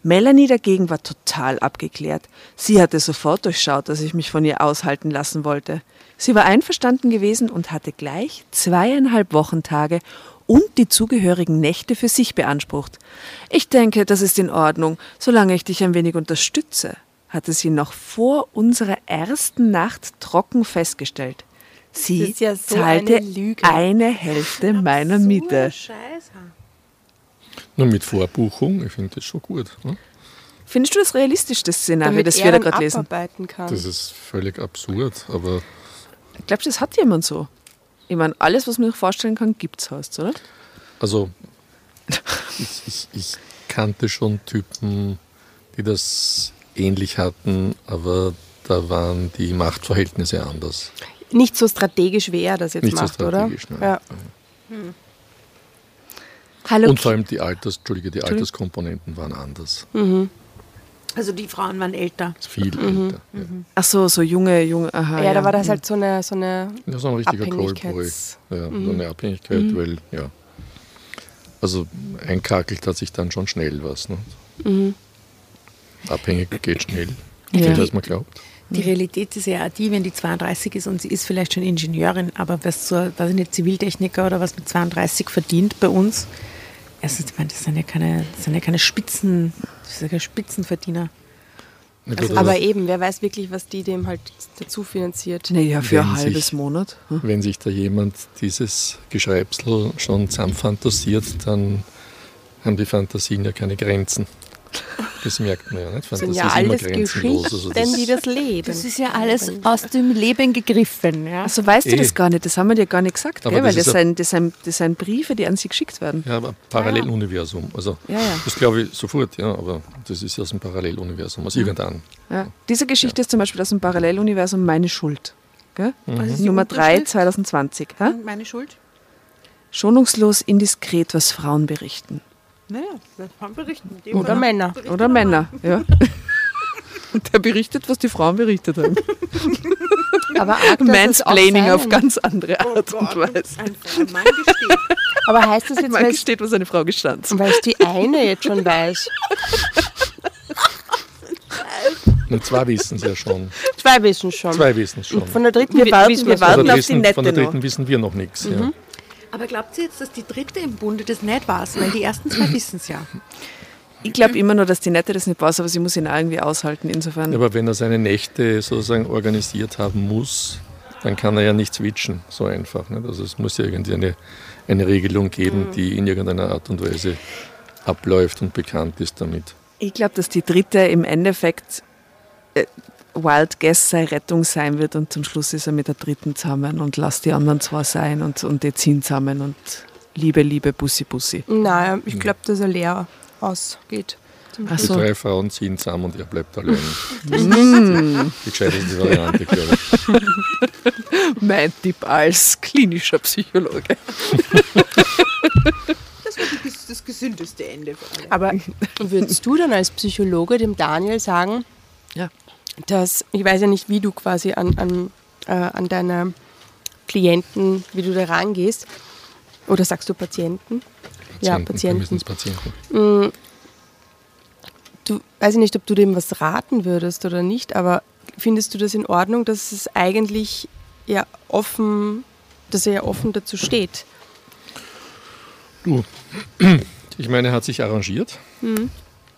Melanie dagegen war total abgeklärt. Sie hatte sofort durchschaut, dass ich mich von ihr aushalten lassen wollte. Sie war einverstanden gewesen und hatte gleich zweieinhalb Wochentage und die zugehörigen Nächte für sich beansprucht. Ich denke, das ist in Ordnung, solange ich dich ein wenig unterstütze, hatte sie noch vor unserer ersten Nacht trocken festgestellt. Sie
Das ist ja so
zahlte
eine Lüge.
eine Hälfte meiner Miete.
Scheiße.
Nur mit Vorbuchung, ich finde das schon gut. Ne?
Findest du das realistisch, das Szenario,
Damit
das wir da gerade lesen?
kann.
Das ist völlig absurd, aber
Glaubst du, das hat jemand so? Ich meine, alles, was man sich vorstellen kann, gibt's heißt, oder?
also ich, ich, ich kannte schon Typen, die das ähnlich hatten, aber da waren die Machtverhältnisse anders.
Nicht so strategisch, wie er das jetzt
Nicht so
macht, oder?
strategisch, nein.
Ja.
Hallo.
Und vor allem die Alters, Entschuldige, die Alterskomponenten waren anders.
Also die Frauen waren älter.
Viel
Mhm.
älter. Ja.
Ach so, so junge, junge, aha.
ja, da war das halt so eine, so eine
Ja, so ein richtiger Callboy.
Abhängigkeits-
Ja,
Mhm.
so eine Abhängigkeit, weil, ja. Also einkakelt hat sich dann schon schnell was. Ne?
Mhm.
Abhängig geht schnell,
Ja.
als man glaubt.
Die Realität ist ja auch die, wenn die 32 ist und sie ist vielleicht schon Ingenieurin, aber was so, weiß ich nicht, Ziviltechniker oder was mit 32 verdient bei uns, erstens, ich meine, das sind ja keine, das sind ja keine Spitzen, das sind ja keine Spitzenverdiener.
Gut,
Also, aber eben, wer weiß wirklich, was die dem halt dazu finanziert.
Naja, für
Wenn
ein halbes
sich-
Monat. Hm?
wenn sich da jemand dieses Geschreibsel schon zusammenfantasiert, dann haben die Fantasien ja keine Grenzen. Das merkt man ja nicht.
Das sind ja alles
grenzenlos.
Geschichten,
Also
die das Leben.
Das ist ja alles aus dem Leben gegriffen. Ja.
Also weißt du
Eh.
das gar nicht, das haben wir dir gar nicht gesagt, gell? weil
das
das
ist
sind, das, sind, das sind Briefe, die an sie geschickt werden.
ja, aber Paralleluniversum. Also
Ja, ja.
das glaube ich sofort, ja, aber das ist aus dem Paralleluniversum, aus irgendeinem.
Ja. Diese Geschichte ist zum Beispiel aus dem Paralleluniversum Meine Schuld.
Die
Nummer 3
Unterschrift?
2020. Hä?
Und Meine Schuld?
Schonungslos indiskret, was Frauen berichten.
Naja, das kann berichten. Die
Oder Männer.
Oder Männer. Ja. Und der berichtet, was die Frauen berichtet haben.
Aber arg, es
Mansplaining auf ganz andere
Oh
Art und
Gott,
Weise.
ein, ein Mann gesteht.
Aber heißt das jetzt, weil
gesteht, was eine Frau gestanden
es die eine jetzt schon weiß?
Und zwei wissen es ja schon.
Zwei wissen schon.
Zwei wissen es schon.
Von der dritten
Wir
wi-
warten-
wissen
wir warten
von der,
auf die
dritten,
Nette
von der
noch.
dritten wissen wir noch nichts. Ja.
Aber glaubt ihr jetzt, dass die dritte im Bunde das nicht war? Weil die ersten zwei wissen es ja.
Ich glaube immer nur, dass die Nette das nicht weiß, aber sie muss ihn auch irgendwie aushalten. Insofern.
Aber wenn er seine Nächte sozusagen organisiert haben muss, dann kann er ja nicht switchen, so einfach. Nicht? Also es muss ja irgendwie eine, eine Regelung geben, die in irgendeiner Art und Weise abläuft und bekannt ist damit.
Ich glaube, dass die dritte im Endeffekt äh, Wild Guess seine Rettung sein wird und zum Schluss ist er mit der dritten zusammen und lasst die anderen zwei sein und, und die ziehen zusammen und Liebe, Liebe, Bussi, Bussi.
Nein, ich glaube, dass er leer ausgeht.
Ach
Die
so.
drei Frauen ziehen zusammen und er bleibt allein. Ist die gescheiteste Variante, glaube ich.
Mein Tipp als klinischer Psychologe.
Das war das, das gesündeste Ende für alle.
Aber würdest du dann als Psychologe dem Daniel sagen,
Ja.
Dass, ich weiß ja nicht, wie du quasi an, an, äh, an deine Klienten, wie du da rangehst, oder sagst du Patienten? Ja,
Wir
Patienten.
müssen Patienten.
Du weiß ich nicht, ob du dem was raten würdest oder nicht, aber findest du das in Ordnung, dass es eigentlich ja offen, dass er ja offen dazu steht?
Du, ich meine, er hat sich arrangiert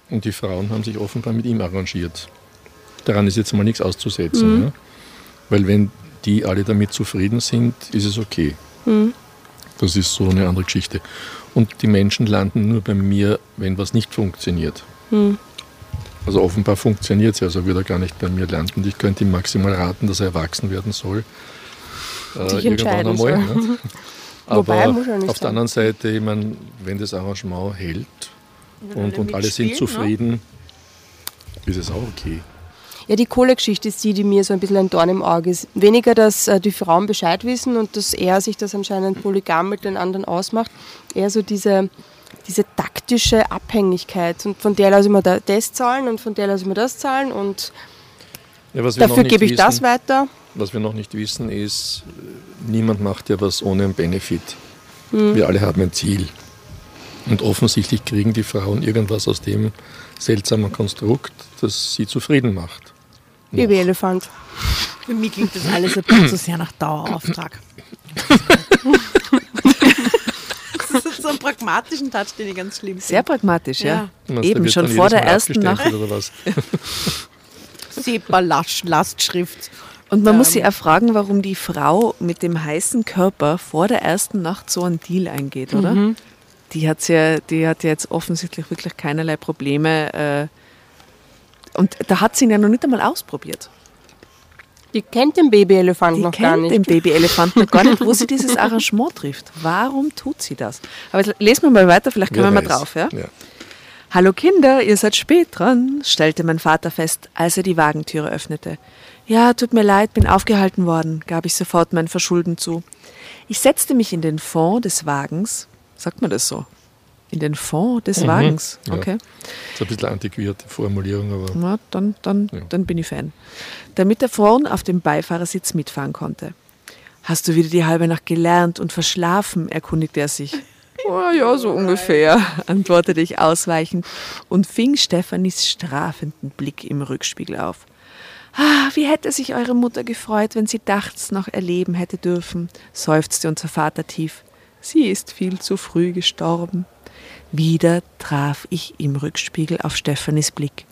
und die Frauen haben sich offenbar mit ihm arrangiert. Daran ist jetzt mal nichts auszusetzen. Ja? Weil wenn die alle damit zufrieden sind, ist es okay. Das ist so eine andere Geschichte. Und die Menschen landen nur bei mir, wenn was nicht funktioniert. Also offenbar funktioniert es, also würde er gar nicht bei mir landen. Ich könnte ihm maximal raten, dass er erwachsen werden soll. Äh,
soll.
nicht?
Wobei,
Aber
muss er nicht
auf der
sein.
anderen Seite, ich meine, wenn das Arrangement hält und,
alle
und alle sind
mitspielen,
zufrieden, ist es auch okay.
Ja, die Kohlegeschichte ist die, die mir so ein bisschen ein Dorn im Auge ist. Weniger, dass äh, die Frauen Bescheid wissen und dass er sich das anscheinend polygam mit den anderen ausmacht. Eher so diese, diese taktische Abhängigkeit. Und von der lasse ich mir da das zahlen und von der lasse ich mir das zahlen und
Ja,
dafür gebe ich
wissen,
das weiter.
Was wir noch nicht wissen, ist, äh, niemand macht ja was ohne einen Benefit.
Hm.
Wir alle haben ein Ziel. Und offensichtlich kriegen die Frauen irgendwas aus dem seltsamen Konstrukt, das sie zufrieden macht.
Babyelefant.
Für mich klingt das alles ein bisschen zu sehr nach Dauerauftrag. das ist so einen pragmatischen Touch, den ich ganz schlimm
Sehr
finde.
pragmatisch, ja.
Ja.
Eben schon vor der ersten Nacht.
Oder was?
SEPA-Lastschrift.
Und man muss
Ähm.
sich auch fragen, warum die Frau mit dem heißen Körper vor der ersten Nacht so einen Deal eingeht, oder?
Mhm.
Die, hat's ja, die hat ja jetzt offensichtlich wirklich keinerlei Probleme. Äh, und da hat sie ihn ja noch nicht einmal ausprobiert.
Die kennt den Babyelefant
Die
noch gar
kennt
nicht.
den Babyelefanten noch gar nicht, wo sie dieses Arrangement trifft. Warum tut sie das? Aber jetzt lesen wir mal weiter, vielleicht
Wer
kommen wir mal drauf. Ja?
Ja.
Hallo Kinder, ihr seid spät dran, stellte mein Vater fest, als er die Wagentüre öffnete. Ja, tut mir leid, bin aufgehalten worden, gab ich sofort mein Verschulden zu. Ich setzte mich in den Fond des Wagens. Sagt man das so? In den Fond des Wagens.
ja.
Okay.
Ist ein bisschen antiquierte Formulierung, aber
Na, dann, dann,
Ja.
dann bin ich Fan. Damit er vorn auf dem Beifahrersitz mitfahren konnte. Hast du wieder die halbe Nacht gelernt und verschlafen? erkundigte er sich. Oh, ja, so ungefähr, antwortete ich ausweichend und fing Stefanis strafenden Blick im Rückspiegel auf. Ah, wie hätte sich eure Mutter gefreut, wenn sie dachts noch erleben hätte dürfen, seufzte unser Vater tief. Sie ist viel zu früh gestorben. Wieder traf ich im Rückspiegel auf Stefanis Blick.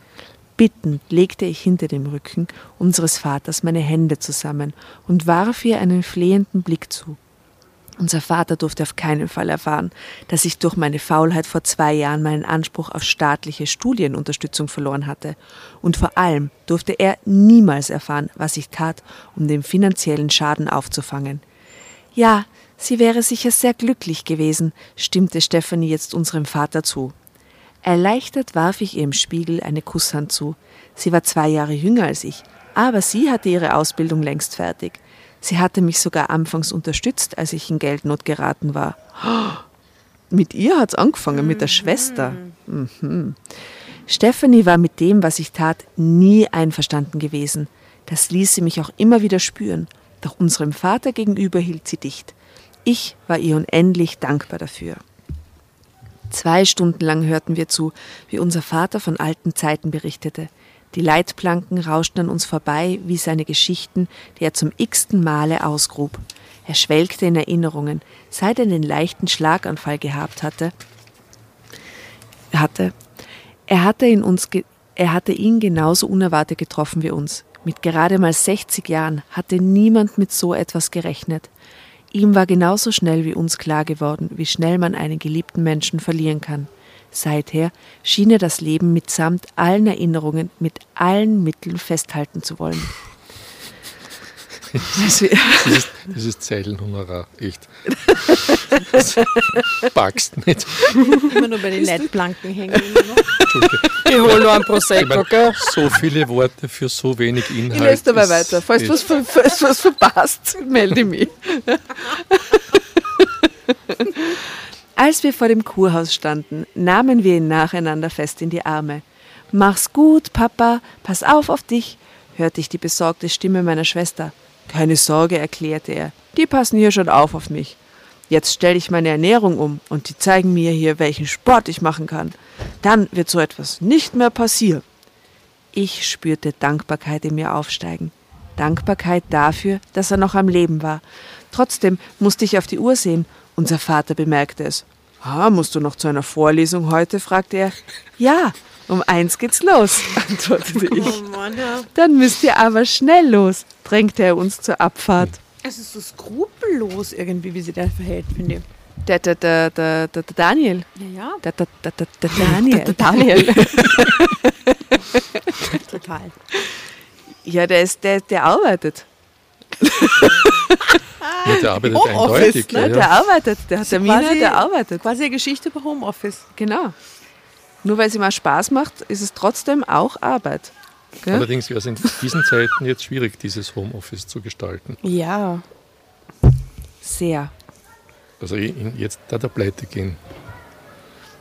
Bittend legte ich hinter dem Rücken unseres Vaters meine Hände zusammen und warf ihr einen flehenden Blick zu. Unser Vater durfte auf keinen Fall erfahren, dass ich durch meine Faulheit vor zwei Jahren meinen Anspruch auf staatliche Studienunterstützung verloren hatte. Und vor allem durfte er niemals erfahren, was ich tat, um den finanziellen Schaden aufzufangen. Ja, sie wäre sicher sehr glücklich gewesen, stimmte Stephanie jetzt unserem Vater zu. Erleichtert warf ich ihr im Spiegel eine Kusshand zu. Sie war zwei Jahre jünger als ich, aber sie hatte ihre Ausbildung längst fertig. Sie hatte mich sogar anfangs unterstützt, als ich in Geldnot geraten war. Mit ihr hat's angefangen, mit der Schwester. Mhm. Stephanie war mit dem, was ich tat, nie einverstanden gewesen. Das ließ sie mich auch immer wieder spüren. Doch unserem Vater gegenüber hielt sie dicht. Ich war ihr unendlich dankbar dafür. Zwei Stunden lang hörten wir zu, wie unser Vater von alten Zeiten berichtete. Die Leitplanken rauschten an uns vorbei wie seine Geschichten, die er zum x-ten Male ausgrub. Er schwelgte in Erinnerungen, seit er den leichten Schlaganfall gehabt hatte. Hatte, er hatte, in uns er hatte ihn genauso unerwartet getroffen wie uns. Mit gerade mal 60 Jahren hatte niemand mit so etwas gerechnet. Ihm war genauso schnell wie uns klar geworden, wie schnell man einen geliebten Menschen verlieren kann. Seither schien er das Leben mitsamt allen Erinnerungen mit allen Mitteln festhalten zu wollen.
Das ist, das ist Zeilenhonorar, echt. Das packst nicht.
Immer nur bei den Leitplanken hängen.
Ich hole nur ein Prosecco, gell?
So viele Worte für so wenig Inhalt.
Ich lese dabei weiter. Falls du was, was verpasst, melde mich. Als wir vor dem Kurhaus standen, nahmen wir ihn nacheinander fest in die Arme. Mach's gut, Papa, pass auf auf dich, hörte ich die besorgte Stimme meiner Schwester. Keine Sorge, erklärte er, die passen hier schon auf auf mich. Jetzt stelle ich meine Ernährung um und die zeigen mir hier, welchen Sport ich machen kann. Dann wird so etwas nicht mehr passieren. Ich spürte Dankbarkeit in mir aufsteigen. Dankbarkeit dafür, dass er noch am Leben war. Trotzdem musste ich auf die Uhr sehen. Unser Vater bemerkte es. Ah, musst du noch zu einer Vorlesung heute? fragte er. Ja, um eins geht's los, antwortete ich. Dann müsst ihr aber schnell los, drängte er uns zur Abfahrt.
Es ist so skrupellos irgendwie, wie sie da verhält, finde ich.
Der, der, der, der, der, der Daniel.
Ja, ja,
Der, der, der, der, der Daniel.
Daniel.
total.
Ja, der, ist, der, der arbeitet.
Ja, der arbeitet
Homeoffice,
eindeutig.
Ne?
ja,
Der
ja.
arbeitet. Der hat Termine,
quasi-
der arbeitet.
Quasi eine Geschichte über Homeoffice.
Genau. Nur weil es ihm auch Spaß macht, ist es trotzdem auch Arbeit. Gell?
Allerdings wäre es in diesen Zeiten jetzt schwierig, dieses Homeoffice zu gestalten.
Ja.
Sehr.
Also in- jetzt da der Pleite gehen.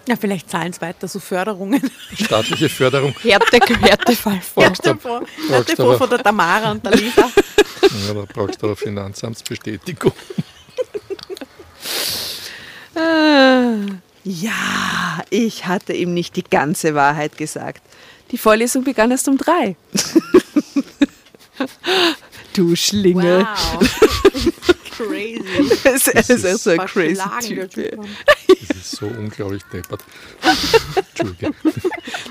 Ja, vielleicht zahlen es weiter, so Förderungen.
Staatliche Förderung,
Härte, Härtefall vor.
Brauchst du-
Härtefond
brauchst
Härtefond
aber-
von der Tamara und der Lisa.
ja, da brauchst du eine Finanzamtsbestätigung.
Ja, ich hatte ihm nicht die ganze Wahrheit gesagt. Die Vorlesung begann erst um drei. du Schlinge.
Wow. Crazy.
Es ist, ist echt so ein crazy Typ.
Das ist so unglaublich deppert.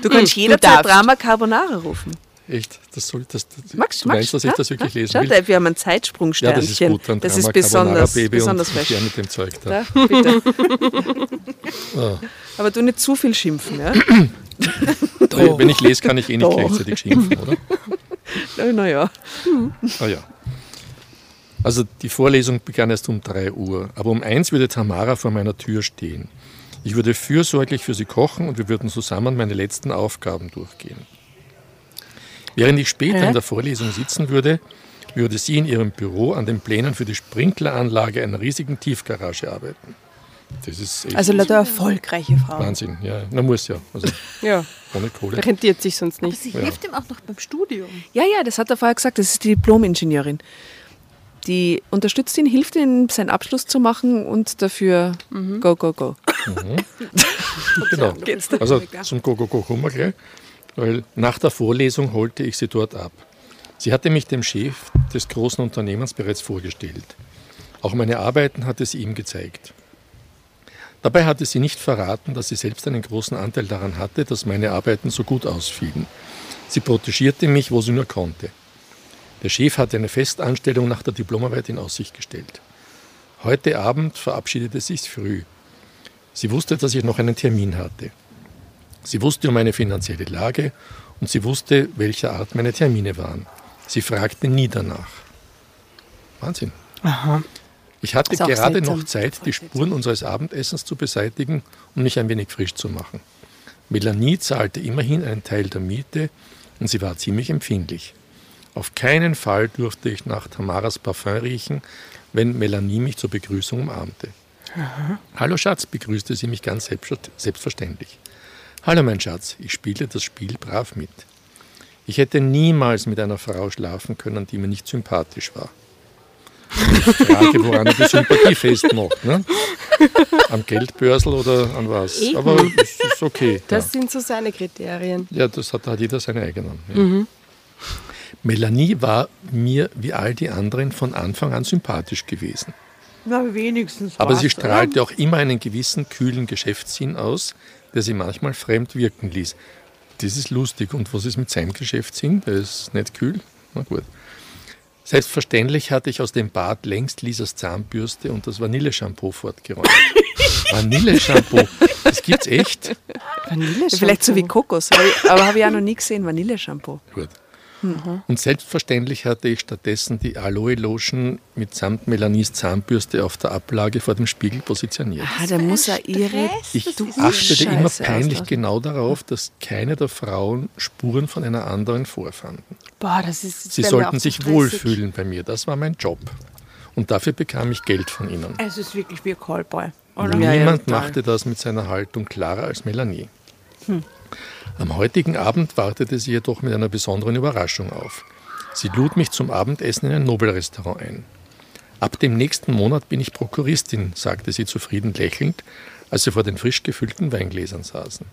Du kannst
du
jederzeit. Drama Carbonara rufen.
Echt, das soll das.
Magst
du meinst, dass ich
Ja?
das wirklich
Ja?
lesen will?
da, wir haben ein
Ja,
Zeitsprungsternchen.
das ist gut. Dann
das ist besonders,
Baby
besonders
und. Stern mit dem Zeug da.
Da, bitte.
Ah.
Aber du nicht zu viel schimpfen, ja?
Weil, Wenn ich lese, kann ich eh nicht
Doch.
gleichzeitig schimpfen, oder?
Naja.
Ah ja. Also die Vorlesung begann erst um 3 Uhr, aber um 1 würde Tamara vor meiner Tür stehen. Ich würde fürsorglich für sie kochen und wir würden zusammen meine letzten Aufgaben durchgehen. Während ich später
Hä?
in der Vorlesung sitzen würde, würde sie in ihrem Büro an den Plänen für die Sprinkleranlage einer riesigen Tiefgarage arbeiten. Das ist echt
Also lauter erfolgreiche Frau.
Wahnsinn. Ja, na muss ja. Also
Ja,
ohne Kohle.
rentiert sich sonst
Aber
nicht.
sie
Ja.
hilft ihm auch noch beim Studium.
Ja, ja, das hat er vorher gesagt. Das ist die Diplom-Ingenieurin. Die unterstützt ihn, hilft ihm, seinen Abschluss zu machen und dafür go, go, go.
Genau. Also zum Go-Go-Go kommen wir gleich, weil nach der Vorlesung holte ich sie dort ab. Sie hatte mich dem Chef des großen Unternehmens bereits vorgestellt. Auch meine Arbeiten hatte sie ihm gezeigt. Dabei hatte sie nicht verraten, dass sie selbst einen großen Anteil daran hatte, dass meine Arbeiten so gut ausfielen. Sie protegierte mich, wo sie nur konnte. Der Chef hatte eine Festanstellung nach der Diplomarbeit in Aussicht gestellt. Heute Abend verabschiedete sie sich früh. Sie wusste, dass ich noch einen Termin hatte. Sie wusste um meine finanzielle Lage und sie wusste, welcher Art meine Termine waren. Sie fragte nie danach. Wahnsinn.
Aha.
Ich hatte gerade
seltsam.
noch Zeit, die Spuren unseres Abendessens zu beseitigen und mich ein wenig frisch zu machen. Melanie zahlte immerhin einen Teil der Miete und sie war ziemlich empfindlich. Auf keinen Fall durfte ich nach Tamaras Parfum riechen, wenn Melanie mich zur Begrüßung umarmte. Hallo Schatz, begrüßte sie mich ganz selbstver- selbstverständlich. Hallo mein Schatz, ich spielte das Spiel brav mit. Ich hätte niemals mit einer Frau schlafen können, die mir nicht sympathisch war. Die Frage, woran er die Sympathie festmacht. Ne? Am Geldbörsel oder an was?
Eben.
Aber es ist okay.
Das
ja.
sind so seine Kriterien.
ja, das hat, hat jeder seine eigenen. Ja. Melanie war mir wie all die anderen von Anfang an sympathisch gewesen.
Na, wenigstens.
Aber sie strahlte auch immer einen gewissen kühlen Geschäftssinn aus, der sie manchmal fremd wirken ließ. Das ist lustig. Und was ist mit seinem Geschäftssinn? Der ist nicht kühl? Na gut. Selbstverständlich hatte ich aus dem Bad längst Lisas Zahnbürste und das Vanilleshampoo fortgeräumt. Vanilleshampoo, das gibt's echt?
Vanille
Ja, vielleicht so wie Kokos, aber, aber habe ich auch noch nie gesehen, Vanilleshampoo.
Gut. Und selbstverständlich hatte ich stattdessen die Aloe Lotion mitsamt Melanies Zahnbürste auf der Ablage vor dem Spiegel positioniert.
Ah, da muss er ihre.
Ich
Du
achtete immer peinlich
auslassen.
genau darauf, dass keine der Frauen Spuren von einer anderen vorfanden.
Boah, das ist.
Sie sollten sich
stressig.
wohlfühlen bei mir. Das war mein Job. Und dafür bekam ich Geld von ihnen.
Es ist wirklich wie ein Callboy. Oder?
Ja, ja,
Niemand machte das mit seiner Haltung klarer als Melanie. Am heutigen Abend wartete sie jedoch mit einer besonderen Überraschung auf. Sie lud mich zum Abendessen in ein Nobelrestaurant ein. Ab dem nächsten Monat bin ich Prokuristin, sagte sie zufrieden lächelnd, als sie vor den frisch gefüllten Weingläsern saßen.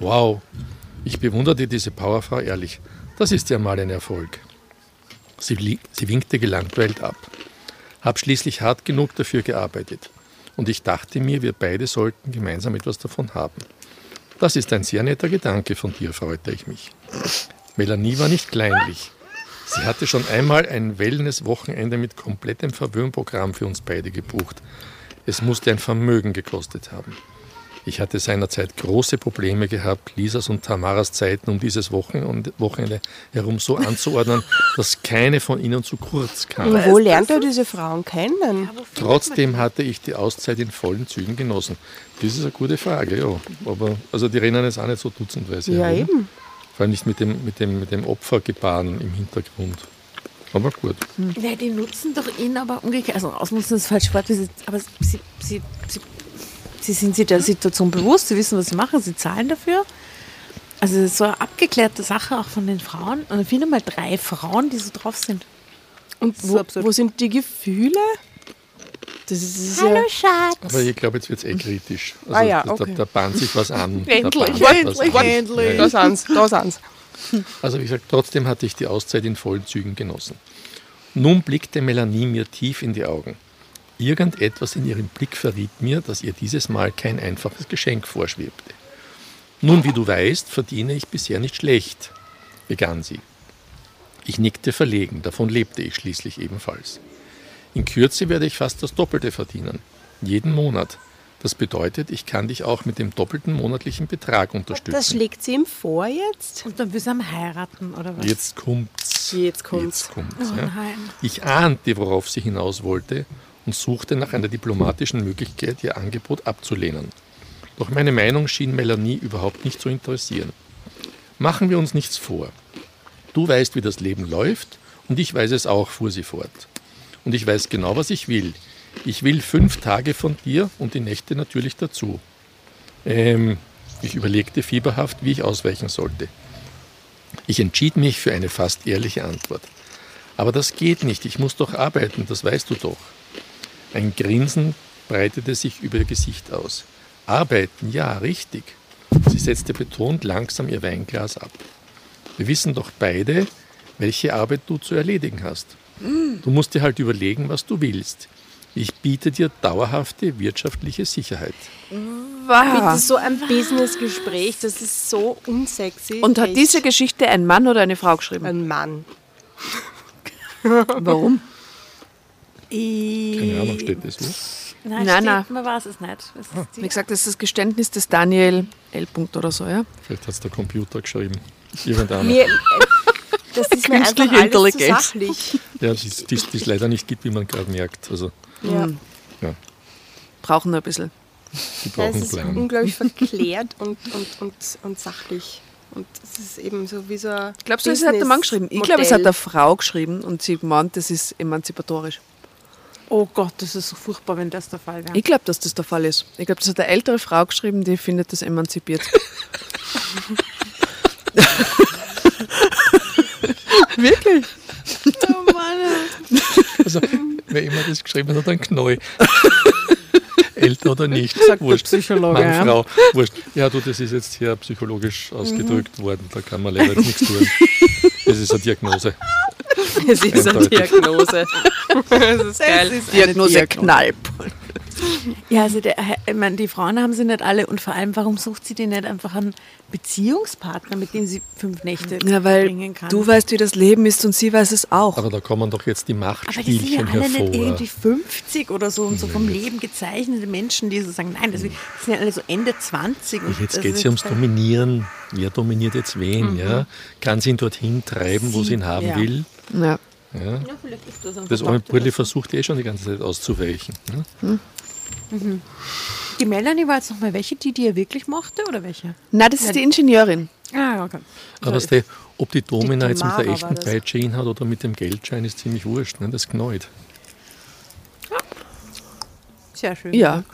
Wow, ich bewunderte diese Powerfrau ehrlich. Das ist ja mal ein Erfolg. Sie, sie winkte gelangweilt ab. Hab schließlich hart genug dafür gearbeitet. Und ich dachte mir, wir beide sollten gemeinsam etwas davon haben. Das ist ein sehr netter Gedanke von dir, freute ich mich. Melanie war nicht kleinlich. Sie hatte schon einmal ein Wellness-Wochenende mit komplettem Verwöhnprogramm für uns beide gebucht. Es musste ein Vermögen gekostet haben. Ich hatte seinerzeit große Probleme gehabt, Lisas und Tamaras Zeiten um dieses Wochen- Wochenende herum so anzuordnen, dass keine von ihnen zu kurz kam.
Und wo lernt er diese Frauen kennen?
Trotzdem hatte ich die Auszeit in vollen Zügen genossen. Das ist eine gute Frage, ja. Aber also die rennen jetzt auch nicht so dutzendweise
Ja,
herum.
eben.
Vor allem nicht mit dem, mit dem, mit dem Opfergebaren im Hintergrund. Aber gut.
Ja, die nutzen doch ihn aber umgekehrt. Also ausnutzen ist das falsche Wort. sie- Aber sie, sie, sie, sie sind sich der Situation bewusst, sie wissen, was sie machen, sie zahlen dafür. Also das ist so eine abgeklärte Sache auch von den Frauen. Und ich finde mal drei Frauen, die so drauf sind.
Und wo, wo sind die Gefühle? Das ist, das ist ja.
Schatz.
Aber ich glaube, jetzt wird es eh kritisch. Also
Ah ja,
da,
okay.
da bahnt sich was an. Da
Endlich,
bahnt sich was
endlich,
an.
endlich.
Ja, ja.
Da sind's, da sind's.
Also wie gesagt, trotzdem hatte ich die Auszeit in vollen Zügen genossen. Nun blickte Melanie mir tief in die Augen. Irgendetwas in ihrem Blick verriet mir, dass ihr dieses Mal kein einfaches Geschenk vorschwebte. Nun, wie du weißt, verdiene ich bisher nicht schlecht, begann sie. Ich nickte verlegen, davon lebte ich schließlich ebenfalls. In Kürze werde ich fast das Doppelte verdienen, jeden Monat. Das bedeutet, ich kann dich auch mit dem doppelten monatlichen Betrag unterstützen.
Das schlägt sie ihm vor jetzt?
Und dann will sie am heiraten, oder was?
Jetzt kommt's.
Jetzt kommt's.
Jetzt kommt's
Oh
ja. Ich ahnte, worauf sie hinaus wollte und suchte nach einer diplomatischen Möglichkeit, ihr Angebot abzulehnen. Doch meine Meinung schien Melanie überhaupt nicht zu interessieren. Machen wir uns nichts vor. Du weißt, wie das Leben läuft und ich weiß es auch, fuhr sie fort. Und ich weiß genau, was ich will. Ich will fünf Tage von dir und die Nächte natürlich dazu. Ähm, ich überlegte fieberhaft, wie ich ausweichen sollte. Ich entschied mich für eine fast ehrliche Antwort. Aber das geht nicht, ich muss doch arbeiten, das weißt du doch. Ein Grinsen breitete sich über ihr Gesicht aus. Arbeiten, ja, richtig. Sie setzte betont langsam ihr Weinglas ab. Wir wissen doch beide, welche Arbeit du zu erledigen hast. Du musst dir halt überlegen, was du willst. Ich biete dir dauerhafte wirtschaftliche Sicherheit.
Bitte so ein Businessgespräch, das ist so unsexy.
Und hat
Echt.
diese Geschichte ein Mann oder eine Frau geschrieben?
ein Mann.
Warum?
Keine Ahnung, steht das wo?
Nein,
Nein,
steht,
nein.
man weiß es nicht. Es ist die-
Wie gesagt, das ist das Geständnis des Daniel L. Punkt oder so, ja?
Vielleicht hat es der Computer geschrieben. Irgendeiner.
Mir, äh, das ist mir einfach alles zu
Intelligenz.
sachlich.
Ja, die es leider nicht gibt, wie man gerade merkt. Also,
Ja.
ja,
Brauchen nur ein bisschen.
die
Ja,
brauchen
es
einen
ist unglaublich verklärt und, und, und, und sachlich. Und es ist eben so wie so ein
Glaubst du, es hat der Mann geschrieben? Ich glaube, es hat eine Frau geschrieben und sie meint, das ist emanzipatorisch.
Oh Gott, das ist so furchtbar, wenn das der Fall wäre.
Ich glaube, dass das der Fall ist. Ich glaube, das hat eine ältere Frau geschrieben, die findet das emanzipiert. Wirklich?
Oh Mann.
Also, wer immer das geschrieben hat, hat einen Knall. Älter oder nicht,
Sagt der
wurscht.
Psychologe,
Mann,
ja.
Frau, wurscht. Ja, du, das ist jetzt hier psychologisch ausgedrückt worden, da kann man leider nichts tun. Das ist eine Diagnose.
Es ist eine. Diagnose. Das ist geil.
ist eine
Diagnose
Diagnose.
Knalp.
Ja, also der, ich meine, die Frauen haben sie nicht alle und vor allem, warum sucht sie denn nicht einfach einen Beziehungspartner, mit dem sie fünf Nächte
Ja, weil
verbringen kann?
du weißt, wie das Leben ist und sie weiß es auch.
Aber da kommen doch jetzt die
aber die sind ja
Machtspielchen
alle nicht
hervor.
irgendwie 50 oder so und so vom Leben gezeichnete Menschen, die so sagen, nein, das, das sind ja alle so Ende 20. Und
Jetzt
das
geht es
ist
ja ums Dominieren. Wer dominiert jetzt wen? Ja? Kann sie ihn dorthin treiben, wo sie ihn haben
Ja.
will?
Ja.
Ja?
Ja, vielleicht ist das ein
Das Burli
Versuch.
versucht eh schon die ganze Zeit auszuweichen. Ne?
Die Melanie war jetzt nochmal welche, die die er wirklich mochte oder welche?
Nein, das ist die Ingenieurin.
Ah, okay.
Aber du, ob die Domina jetzt mit der echten. Peitsche hat oder mit dem Geldschein, ist ziemlich wurscht. Ne? Das knallt.
Sehr schön.
Ja.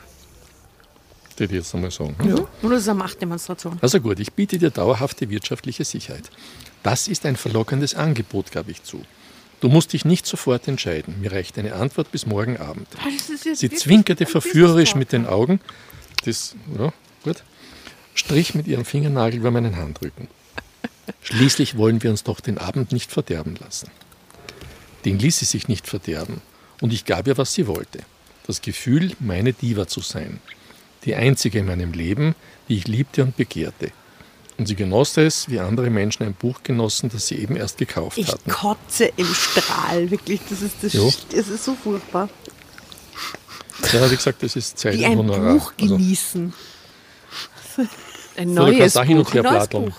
Das ich jetzt einmal sagen. ne?
Und das ist eine Machtdemonstration.
Also gut, ich biete dir dauerhafte wirtschaftliche Sicherheit. Das ist ein verlockendes Angebot, gab ich zu. Du musst dich nicht sofort entscheiden. Mir reicht eine Antwort bis morgen Abend.
Ah,
Sie zwinkerte verführerisch mit den Augen. Das, ja, gut. Strich mit ihrem Fingernagel über meinen Handrücken. Schließlich wollen wir uns doch den Abend nicht verderben lassen. Den ließ sie sich nicht verderben. Und ich gab ihr, was sie wollte. Das Gefühl, meine Diva zu sein. Die einzige in meinem Leben, die ich liebte und begehrte. Und sie genoss es, wie andere Menschen ein Buch genossen, das sie eben erst gekauft
Ich
hatten.
kotze im Strahl, wirklich. Das ist, das,
Jo.
das ist so furchtbar.
Ja, wie gesagt, das ist Zeit
Wie
und
ein
Honorar.
Buch
Also,
genießen.
Ein
so, du
neues
kannst auch hin und
Buch.
her
Neues. Buch.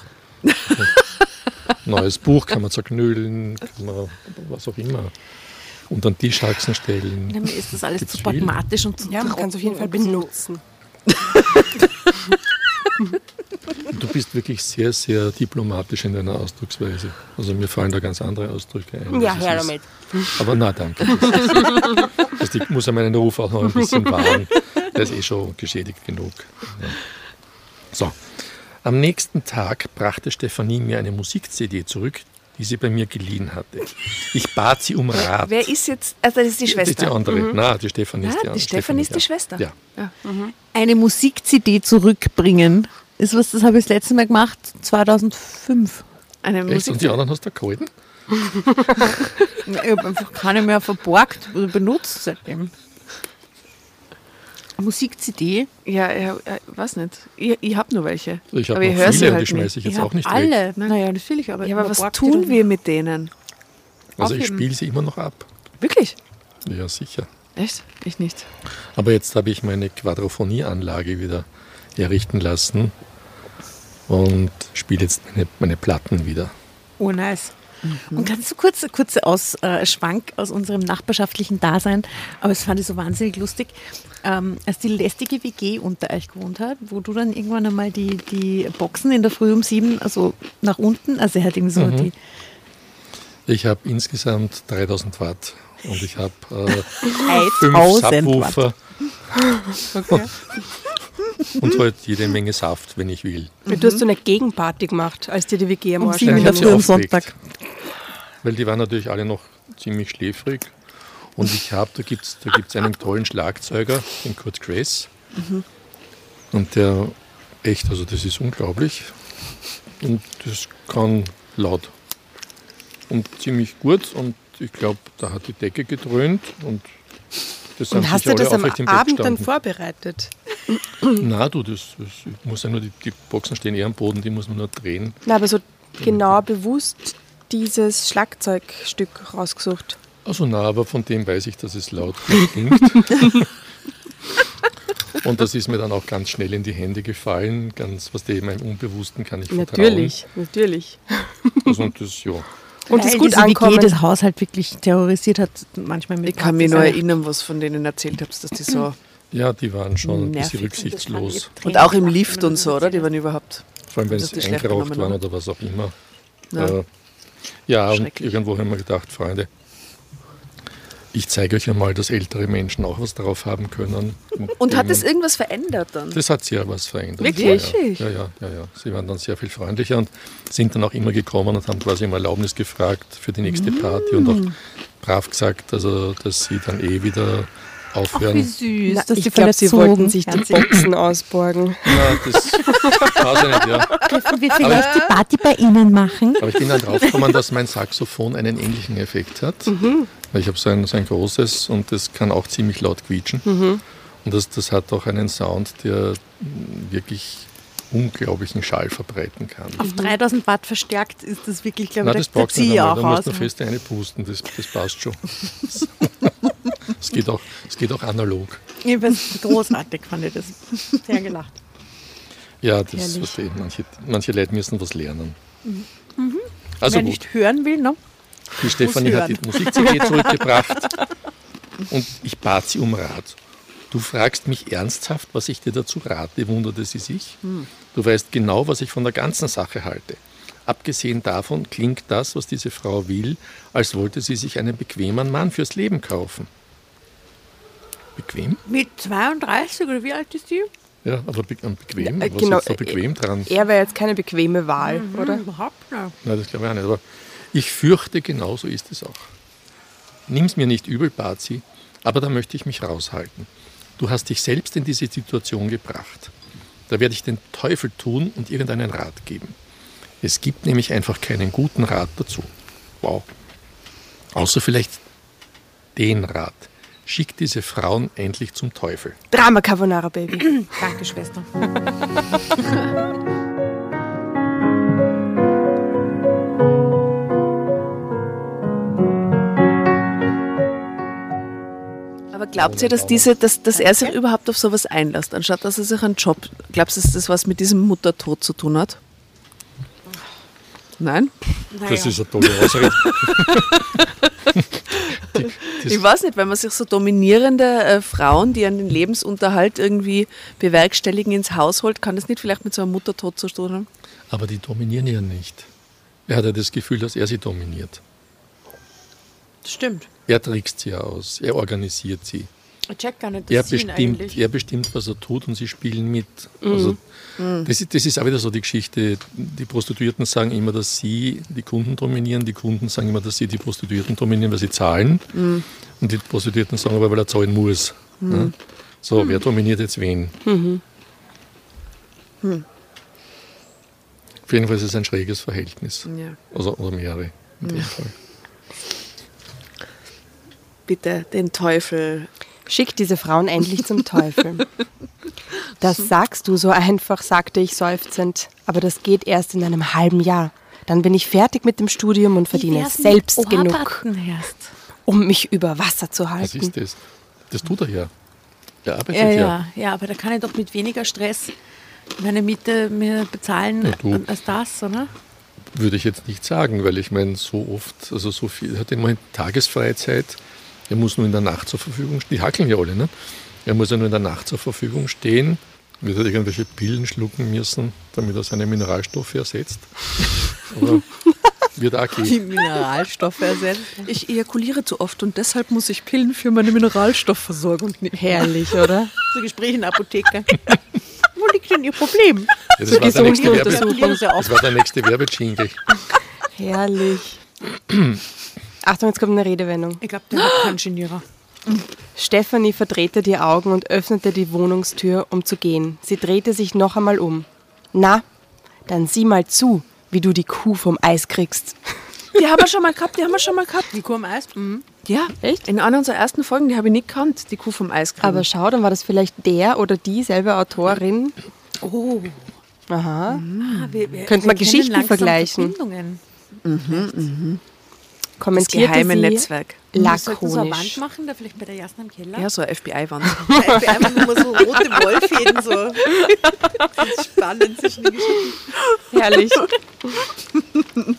Neues Buch kann man zerknüllen, kann man was auch immer. Unter den Tischhaxen stellen.
Ja, mir ist das alles zu pragmatisch und zu
Ja, man kann es auf jeden Fall
und
benutzen.
Du bist wirklich sehr, sehr diplomatisch in deiner Ausdrucksweise. Also mir fallen da ganz andere Ausdrücke ein.
Ja, her
ist-
damit.
Aber na, danke. Das ist, ich muss ja meinen Ruf auch noch ein bisschen wahren. Der ist eh schon geschädigt genug. Ja. So. Am nächsten Tag brachte Stefanie mir eine Musik-CD zurück, die sie bei mir geliehen hatte. Ich bat sie um Rat.
Wer ist jetzt? Also das ist die
Das ist die
Schwester.
andere. Na, die Stefanie ist
Ah,
die
die
andere.
Stefanie ist die
ja.
Schwester.
Ja.
Eine Musik-CD zurückbringen. Ist was, das habe ich das letzte Mal gemacht, 2005.
Eine
Echt? Und die anderen hast du gehalten?
Ich habe einfach keine mehr verborgt oder benutzt seitdem. Musik-CD?
Ja, ja, ja, weiß nicht. Ich, ich habe nur welche.
Ich habe
aber ich
noch
höre
viele
sie
und
halt
die schmeiße ich
Ich
jetzt auch
habe
nicht weg.
alle. Naja, natürlich, aber
Ja, aber was tun wir mit denen?
Also ich
aufheben.
spiele sie immer noch ab.
Wirklich?
Ja, sicher.
Echt? Ich nicht.
Aber jetzt habe ich meine Quadrophonieanlage wieder errichten lassen und spiele jetzt meine, meine Platten wieder.
Oh, nice. Und kannst du kurz, kurze aus, äh, Schwank aus unserem nachbarschaftlichen Dasein, aber es fand ich so wahnsinnig lustig, ähm, als die lästige WG unter euch gewohnt hat, wo du dann irgendwann einmal die, die Boxen in der Früh um sieben, also nach unten, also er hat irgendwie so
Mhm.
die,
Ich habe insgesamt 3000 Watt und ich habe äh, fünf
1000
Subwoofer und halt jede Menge Saft, wenn ich will.
Du hast so eine Gegenparty gemacht, als dir die WG am
um
Arsch
sieben in der Früh am. Sonntag.
Weil die waren natürlich alle noch ziemlich schläfrig. Und ich habe, da gibt es da gibt's einen tollen Schlagzeuger, den Kurt Grace. Und der, echt, also das ist unglaublich. Und das kann laut. Und ziemlich gut. Und ich glaube, da hat die Decke gedröhnt. Und
Und hast du das am Abend dann vorbereitet?
Na, du, das, das muss ja nur, die, die Boxen stehen eher am Boden, die muss man nur drehen.
Na, aber so genau bewusst dieses Schlagzeugstück rausgesucht.
Also na, aber von dem weiß ich, dass es laut klingt. Und das ist mir dann auch ganz schnell in die Hände gefallen, ganz, was dem meinem Unbewussten kann ich vertrauen.
Natürlich, natürlich.
Also, und das, ja.
Und
Weil
ist gut ankommen.
Das Haushalt wirklich terrorisiert hat, manchmal mit
Ich kann mich nur erinnern, was von denen erzählt habt, dass die so.
ja, die waren schon ein bisschen rücksichtslos.
Und auch im Lift und so, oder? Die waren überhaupt.
Vor allem, wenn sie eingeraucht waren
oder?
was auch immer.
Ja.
Äh, ja, und irgendwo haben wir gedacht, Freunde, ich zeige euch einmal, dass ältere Menschen auch was drauf haben können.
Und hat das irgendwas verändert dann?
Das hat sehr was verändert.
Wirklich?
Ja, ja, ja, ja, ja. Sie waren dann sehr viel freundlicher und sind dann auch immer gekommen und haben quasi um Erlaubnis gefragt für die nächste Party und auch brav gesagt, also dass sie dann eh wieder
Ach, wie
aufhören.
süß,
Na,
dass
ich
die
glaube, sie wollten sich die. Boxen ausborgen.
Ja, das weiß ich nicht, ja.
Dürfen wir vielleicht die Party bei Ihnen machen?
Aber ich bin dann draufgekommen, dass mein Saxophon einen ähnlichen Effekt hat. Weil Ich habe so ein, so ein großes und das kann auch ziemlich laut quietschen. Und das, das hat auch einen Sound, der wirklich unglaublichen Schall verbreiten kann.
Auf 3000 Watt verstärkt ist das wirklich, glaube
Nein,
ich,
das
da, da
brauchst du nicht
ziehe ich
einmal.
auch
Da musst du nur fest eine pusten, das, das passt schon. Es geht, auch, es geht auch analog.
Ich großartig fand ich das. Sehr gelacht.
Ja, das verstehe ich. Manche, manche Leute müssen was lernen. Also
Wer
gut,
nicht hören will, ne?
Die Stefanie hat die. Musik-CD zurückgebracht und ich bat sie um Rat. Du fragst mich ernsthaft, was ich dir dazu rate, wunderte sie sich. Du weißt genau, was ich von der ganzen Sache halte. Abgesehen davon klingt das, was diese Frau will, als wollte sie sich einen bequemen Mann fürs Leben kaufen. Bequem?
Mit 32 oder wie alt ist die?
Ja, aber be ähm, bequem?
Ja, äh,
was
genau,
ist da bequem dran?
Er wäre jetzt keine bequeme Wahl, oder?
Überhaupt nicht.
Nein, das glaube ich auch nicht. Aber ich fürchte, genau so ist es auch. Nimm's mir nicht übel, bat sie, aber da möchte ich mich raushalten. Du hast dich selbst in diese Situation gebracht. Da werde ich den Teufel tun und irgendeinen Rat geben. Es gibt nämlich einfach keinen guten Rat dazu. Wow. Außer vielleicht den Rat. Schick diese Frauen endlich zum Teufel.
Drama Carbonara Baby.
Danke, Schwester.
Aber glaubt ihr, dass, diese, dass, dass er sich überhaupt auf sowas einlässt, anstatt dass er sich einen Job. Glaubst du, dass das was mit diesem Muttertod zu tun hat? Nein?
Das ist eine tolle Ausrede. Die- das-
Ich weiß nicht, wenn man sich so dominierende äh, Frauen, die einen Lebensunterhalt irgendwie bewerkstelligen, ins Haus holt, kann das nicht vielleicht mit so einem Muttertod zu tun haben?
Aber die dominieren ja nicht. Er hat ja das Gefühl, dass er sie dominiert.
Stimmt.
Er trickst sie aus, er organisiert sie.
Ich check gar nicht
Er
das
bestimmt,
eigentlich.
er bestimmt, was er tut und sie spielen mit. Also, das, ist, das ist auch wieder so die Geschichte. Die Prostituierten sagen immer, dass sie die Kunden dominieren. Die Kunden sagen immer, dass sie die Prostituierten dominieren, weil sie zahlen. Und die Prostituierten sagen aber, weil er zahlen muss. Ja? So, wer dominiert jetzt wen? Auf jeden Fall ist es ein schräges Verhältnis.
Ja.
Also, oder mehrere. In dem Fall.
Bitte den Teufel.
Schick diese Frauen endlich zum Teufel. Das sagst du so einfach, sagte ich seufzend. Aber das geht erst in einem halben Jahr. Dann bin ich fertig mit dem Studium und verdiene selbst genug, um mich über Wasser zu
Was
halten.
ist das? Das tut er ja. Er arbeitet
Ja,
ja.
ja, ja, aber da kann ich doch mit weniger Stress meine Miete mir bezahlen
Ja, du.
als das, oder?
Würde ich jetzt nicht sagen, weil ich meine, so oft, also so viel, er hat immer Tagesfreizeit, er muss nur in der Nacht zur Verfügung stehen. Die hackeln ja alle, ne? Er muss ja nur in der Nacht zur Verfügung stehen, wird er irgendwelche Pillen schlucken müssen, damit er seine Mineralstoffe ersetzt. Aber wird auch gehen.
Mineralstoffe ersetzen.
Ich ejakuliere zu oft und deshalb muss ich Pillen für meine Mineralstoffversorgung nehmen.
Herrlich, oder?
So Gespräch in der Apotheke. Wo liegt denn Ihr Problem?
Ja, das, war der nächste Werbe, das war der nächste Werbejingle.
Herrlich. Achtung, jetzt kommt eine Redewendung.
Ich glaube, der hat keinen Genierer.
Stefanie verdrehte die Augen und öffnete die Wohnungstür, um zu gehen. Sie drehte sich noch einmal um. Na, dann sieh mal zu, wie du die Kuh vom Eis kriegst.
Die haben wir schon mal gehabt, die haben wir schon mal gehabt.
Die Kuh am Eis? Mhm.
Ja,
Echt?
In einer unserer ersten Folgen, die habe ich nicht gekannt, die Kuh vom Eiscreme.
Aber schau, dann war das vielleicht der oder dieselbe Autorin.
Oh.
Aha.
Ah, wir, wir,
Könnte
wir
man Geschichten vergleichen.
Verbindungen.
das
Kommentierte
geheime
sie
Netzwerk.
Wir sollten so eine Wand
lakonisch.
machen, da vielleicht bei der Jasna im Keller.
Ja, so eine FBI-Wand.
Nur mal so rote Wollfäden so. Das ist spannend zwischen den Geschichten.
Herrlich.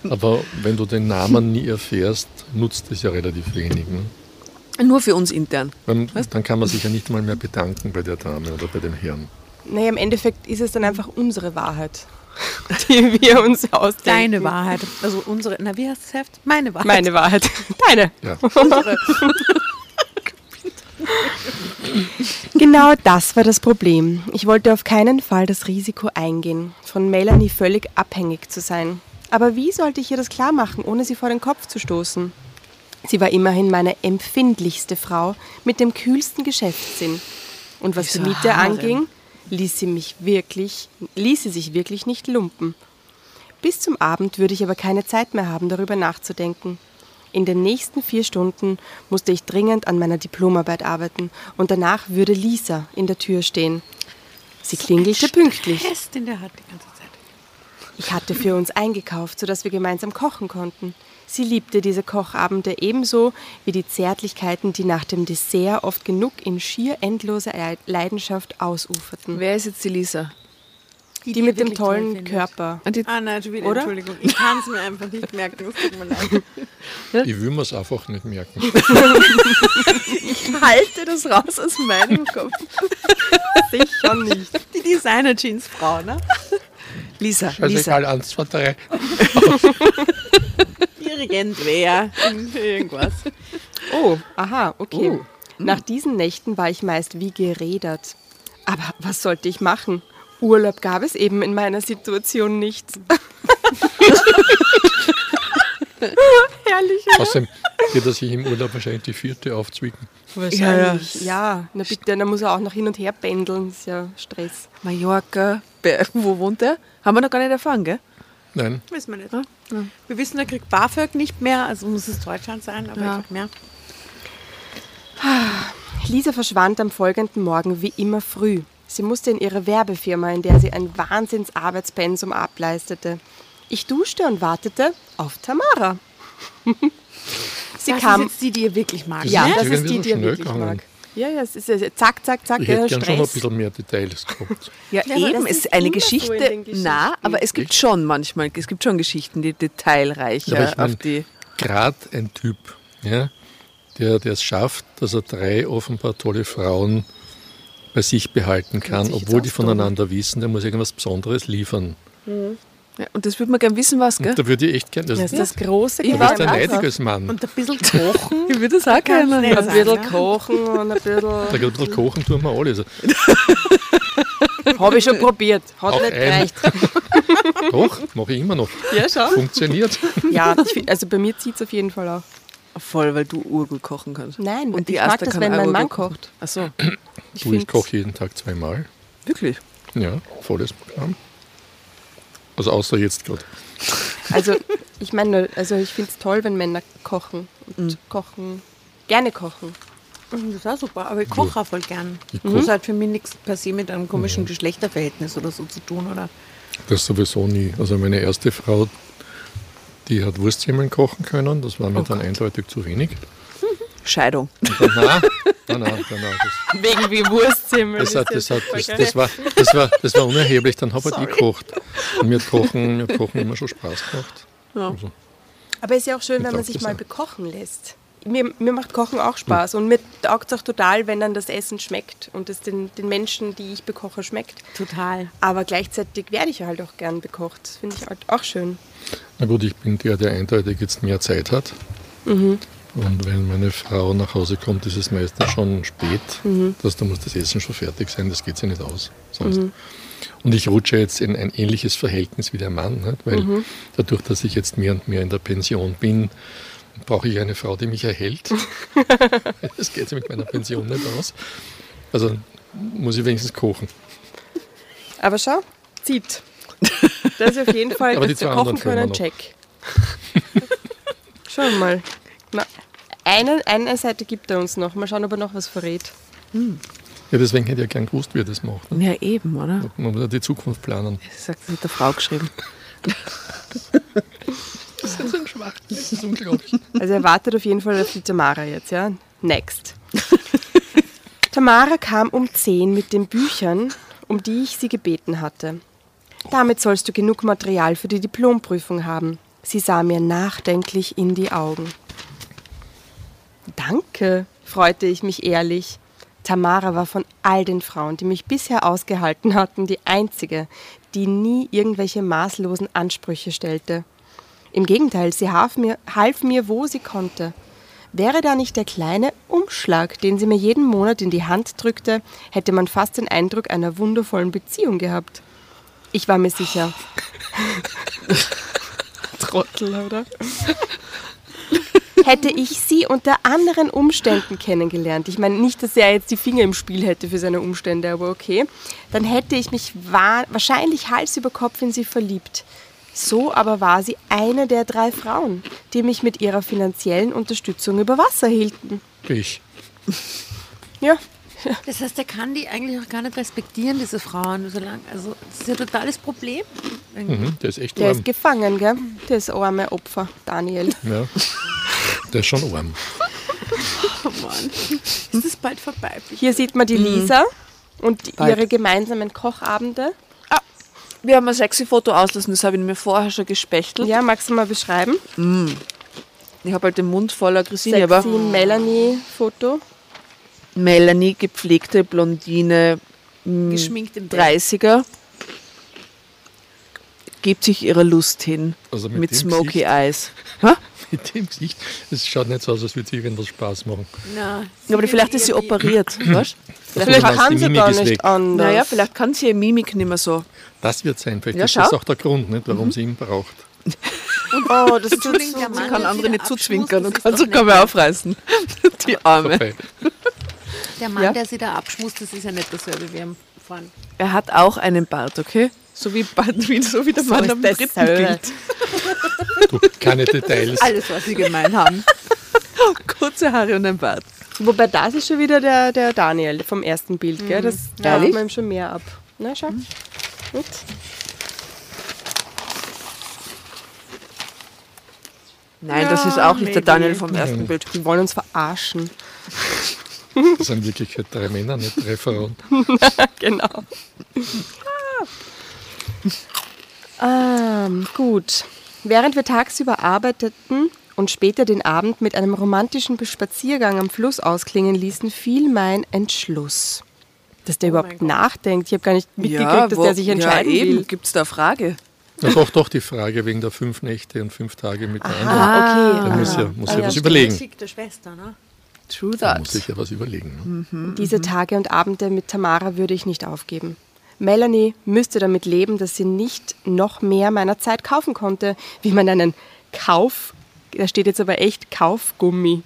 Aber wenn du den Namen nie erfährst, nutzt es ja relativ wenig. Ne?
Nur für uns intern.
Dann, dann kann man sich ja nicht mal mehr bedanken bei der Dame oder bei dem Herrn.
Naja, im Endeffekt ist es dann einfach unsere Wahrheit, die wir uns ausdenken.
Deine Wahrheit. Also unsere, na wie heißt das Heft? Meine Wahrheit.
Meine Wahrheit. Deine.
Ja.
Genau das war das Problem. Ich wollte auf keinen Fall das Risiko eingehen, von Melanie völlig abhängig zu sein. Aber wie sollte ich ihr das klar machen, ohne sie vor den Kopf zu stoßen? Sie war immerhin meine empfindlichste Frau mit dem kühlsten Geschäftssinn. Und was die Miete
Harem?
anging, ließ sie mich wirklich, ließ sie sich wirklich nicht lumpen. Bis zum Abend würde ich aber keine Zeit mehr haben, darüber nachzudenken. In den nächsten vier Stunden musste ich dringend an meiner Diplomarbeit arbeiten und danach würde Lisa in der Tür stehen. Sie klingelte pünktlich.
Pest, den der hat die ganze Zeit.
Ich hatte für uns eingekauft, sodass wir gemeinsam kochen konnten. Sie liebte diese Kochabende ebenso wie die Zärtlichkeiten, die nach dem Dessert oft genug in schier endloser Leidenschaft ausuferten.
Wer ist jetzt die Lisa?
Die, mit dem tollen. Körper.
Und die,
Ah nein, schon wieder,
Oder?
Entschuldigung. Ich kann es mir einfach nicht merken. Es tut mir leid.
Ich will mir es einfach nicht merken.
halte das raus aus meinem Kopf.
Sicher nicht.
Die Designer-Jeans-Frau, ne?
Lisa,
Also
Lisa.
egal, eins, zwei, drei.
Dirigent wer? Irgendwas.
Oh, aha, okay.
Oh.
Nach diesen Nächten war ich meist wie gerädert. Aber was sollte ich machen? Urlaub gab es eben in meiner Situation nicht. Herrlich.
Außerdem wird er sich im Urlaub wahrscheinlich die vierte aufzwicken.
Wahrscheinlich. Ja, na bitte, dann muss er auch noch hin und her pendeln. Das ist ja Stress.
Mallorca. Wo wohnt er? Haben wir noch gar nicht erfahren, gell?
Nein,
Wissen wir nicht. Wir wissen, er kriegt BAföG nicht mehr, also muss es Deutschland sein, aber
Ja.
ich mehr.
Lisa verschwand am folgenden Morgen wie immer früh. Sie musste in ihre Werbefirma, in der sie ein Wahnsinnsarbeitspensum ableistete. Ich duschte und wartete auf Tamara. sie
das
kam.
ist jetzt die, die ihr wirklich mag.
ja,
ist
das ist die,
so
die
schnell
wirklich
gegangen.
mag. Ja, ja, es ist ja zack, zack, zack,
ich
ja,
hätte gern schon ein bisschen mehr Details gehabt.
Ja,
Ja,
eben.
das
Es
ist
ist eine
so
Geschichte.
Geschichten.
Na, aber es gibt
Echt?
schon manchmal, es gibt schon Geschichten, die detailreicher
Aber ich mein,
auf die.
Gerade ein Typ, ja, der der es schafft, dass er drei offenbar tolle Frauen bei sich behalten kann,
sich jetzt
obwohl die voneinander wissen, der muss irgendwas Besonderes liefern.
Ja, und das würde man gerne wissen, was, gell?
Und da würde ich echt gerne, das,
Das ist das große
Ich
da
war
bist du
Geheimnis.
neidig als Mann.
Und ein bisschen kochen.
Ich würde das auch gerne.
Ein bisschen
ja.
kochen und ein bisschen.
Da ein bisschen kochen tun wir alle. Also,
Habe ich schon probiert. Hat
Auch
nicht
ein-
gereicht.
doch, mache ich immer noch.
Ja, schau.
Funktioniert.
Ja, ich find, also bei mir zieht es auf jeden Fall auch.
Voll, weil du urgut kochen kannst.
Nein,
Und die
ich mag das,
kann
wenn
auch
mein Mann kocht.
Ach so,
Du, ich koche jeden Tag zweimal.
wirklich?
Ja, volles Programm. Also außer jetzt gerade.
Also ich meine, also ich finde es toll, wenn Männer kochen und kochen, gerne kochen.
Das ist auch super, aber ich koche auch voll gern.
Ich
Das hat für mich nichts per se mit einem komischen Geschlechterverhältnis oder so zu tun, oder?
das sowieso nie. Also meine erste Frau, die hat Wurstsemmeln kochen können. Das war mir dann eindeutig zu wenig.
Scheidung.
Das,
Wegen wie Wurstzimmer.
Das, hat, das, hat, das, das, war, das, war, das war unerheblich, dann habe ich gekocht. Und mir hat Kochen, mir hat Kochen immer schon Spaß gemacht. Also,
Aber es ist ja auch schön, wenn man sich mal bekochen lässt. Mir, mir macht Kochen auch Spaß und mir taugt es auch total, wenn dann das Essen schmeckt und es den, den Menschen, die ich bekoche, schmeckt.
Total.
Aber gleichzeitig werde ich halt auch gern bekocht. Das finde ich halt auch schön.
na gut, ich bin der, der eindeutig jetzt mehr Zeit hat. Und wenn meine Frau nach Hause kommt, ist es meistens schon spät. Das, da muss das Essen schon fertig sein, das geht sich nicht aus. Sonst. Und ich rutsche jetzt in ein ähnliches Verhältnis wie der Mann, nicht? weil dadurch, dass ich jetzt mehr und mehr in der Pension bin, brauche ich eine Frau, die mich erhält. das geht sich mit meiner Pension nicht aus. Also muss ich wenigstens kochen.
Aber schau, zieht. Das ist auf jeden Fall,
Aber
dass wir kochen können, check. Schauen wir mal. Na, Eine, eine Seite gibt er uns noch. Mal schauen, ob er noch was verrät.
Ja, deswegen hätte ich ja gern gewusst, wie er das macht. Ne?
Ja, eben, oder?
Man muss ja die Zukunft planen.
Das sagt mit der Frau geschrieben.
Das ist so ein Schwach. Das ist unglaublich.
Also er wartet auf jeden Fall auf die Tamara jetzt, ja? Next. Tamara kam um 10 mit den Büchern, um die ich sie gebeten hatte. Damit sollst du genug Material für die Diplomprüfung haben. Sie sah mir nachdenklich in die Augen. Danke, freute ich mich ehrlich. Tamara war von all den Frauen, die mich bisher ausgehalten hatten, die einzige, die nie irgendwelche maßlosen Ansprüche stellte. Im Gegenteil, sie half mir, half mir, wo sie konnte. Wäre da nicht der kleine Umschlag, den sie mir jeden Monat in die Hand drückte, hätte man fast den Eindruck einer wundervollen Beziehung gehabt. Ich war mir sicher. Trottel, oder? Hätte ich sie unter anderen Umständen kennengelernt, ich meine nicht, dass er jetzt die Finger im Spiel hätte für seine Umstände, aber okay, dann hätte ich mich wa wahrscheinlich Hals über Kopf in sie verliebt. So aber war sie eine der drei Frauen, die mich mit ihrer finanziellen Unterstützung über Wasser hielten.
Ich.
Ja,
Das heißt, er kann die eigentlich auch gar nicht respektieren, diese Frauen. So lang. Also, das ist ja ein totales Problem.
Mhm, der ist echt
der
arm.
ist gefangen, gell? Das arme Opfer, Daniel.
Ja. Der ist schon arm.
Oh Mann. Ist das bald vorbei?
Hier sieht man die Lisa und die-
Bald.
ihre gemeinsamen Kochabende.
Wir haben ein sexy Foto auslassen, das habe ich mir vorher schon gespechtelt.
Ja, magst du mal beschreiben?
Ich habe halt den Mund voller Christine, aber
Sexy Melanie-Foto.
Melanie, gepflegte Blondine,
Geschminkt im Bett.
30er, gibt sich ihrer Lust hin.
Also mit
mit
dem
Smoky
Gesicht.
Eyes.
Mit dem Gesicht. Es schaut nicht so aus, als würde sie irgendwas Spaß machen.
Na,
Ja, aber vielleicht ist sie operiert, weißt
Vielleicht
die
kann sie gar nicht
weg.
anders.
Naja, vielleicht kann sie ihre Mimik nicht mehr so.
Das wird sein. Vielleicht
Ja,
ist das
schau.
auch der Grund, nicht, warum sie ihn braucht.
Oh, das tut
Sie kann
der
andere nicht zuzwinkern und
das
kann sogar
nicht
mehr aufreißen. Die Arme.
Vorbei.
Der Mann,
Ja?
der sie da abschmust, das ist ja nicht dasselbe wie am Fahren.
Er hat auch einen Bart, okay? So wie, Bart, wie, so wie der Mann
ist
am dritten
so.
Bild.
Du, keine Details.
Alles, was sie gemein haben.
Kurze Haare und ein Bart.
Wobei das ist schon wieder der, der Daniel vom ersten Bild, gell? Das da
Ehrlich?
macht man ihm schon mehr ab. Na, schau. Gut.
Nein, das ist auch nicht der Daniel vom ersten Bild.
Die wollen uns verarschen.
Das sind in Wirklichkeit drei Männer, nicht drei Frauen.
genau. ähm, gut. Während wir tagsüber arbeiteten und später den Abend mit einem romantischen Spaziergang am Fluss ausklingen ließen, fiel mein Entschluss. Dass der überhaupt nachdenkt. Ich habe gar nicht mitgekriegt, dass der sich entscheiden
ja, eben.
will.
Gibt es da eine Frage?
Na doch, doch die Frage wegen der fünf Nächte und fünf Tage mit der anderen.
Ah, okay.
Da muss ja, muss
Ah,
ja
ja,
was überlegen.
Geschickte Schwester, ne?
True
Da
that.
muss ich ja was überlegen. Ne?
Diese Tage und Abende mit Tamara würde ich nicht aufgeben. Melanie müsste damit leben, dass sie nicht noch mehr meiner Zeit kaufen konnte, wie man einen Kauf, da steht jetzt aber echt Kaufgummi,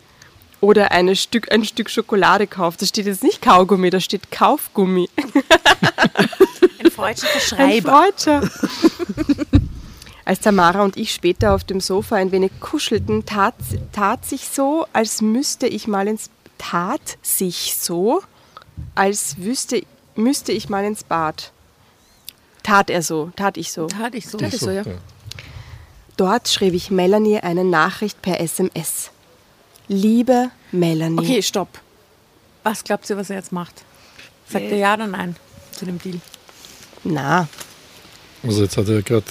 oder eine Stück, ein Stück Schokolade kauft. Da steht jetzt nicht Kaugummi, da steht Kaufgummi.
Ein freudscher
Ein
Verschreiber.
Freudscher. Als Tamara und ich später auf dem Sofa ein wenig kuschelten, tat, tat sich so, als müsste ich mal ins tat sich so, als wüsste, müsste ich mal ins Bad. Tat er so, tat ich so.
Tat ich so.
Das ist so, ja.
Dort schrieb ich Melanie eine Nachricht per SMS. Liebe Melanie.
Okay, stopp. Was glaubt ihr, was er jetzt macht? Sagt er ja oder nein zu dem Deal?
Na,
Also jetzt hat er gerade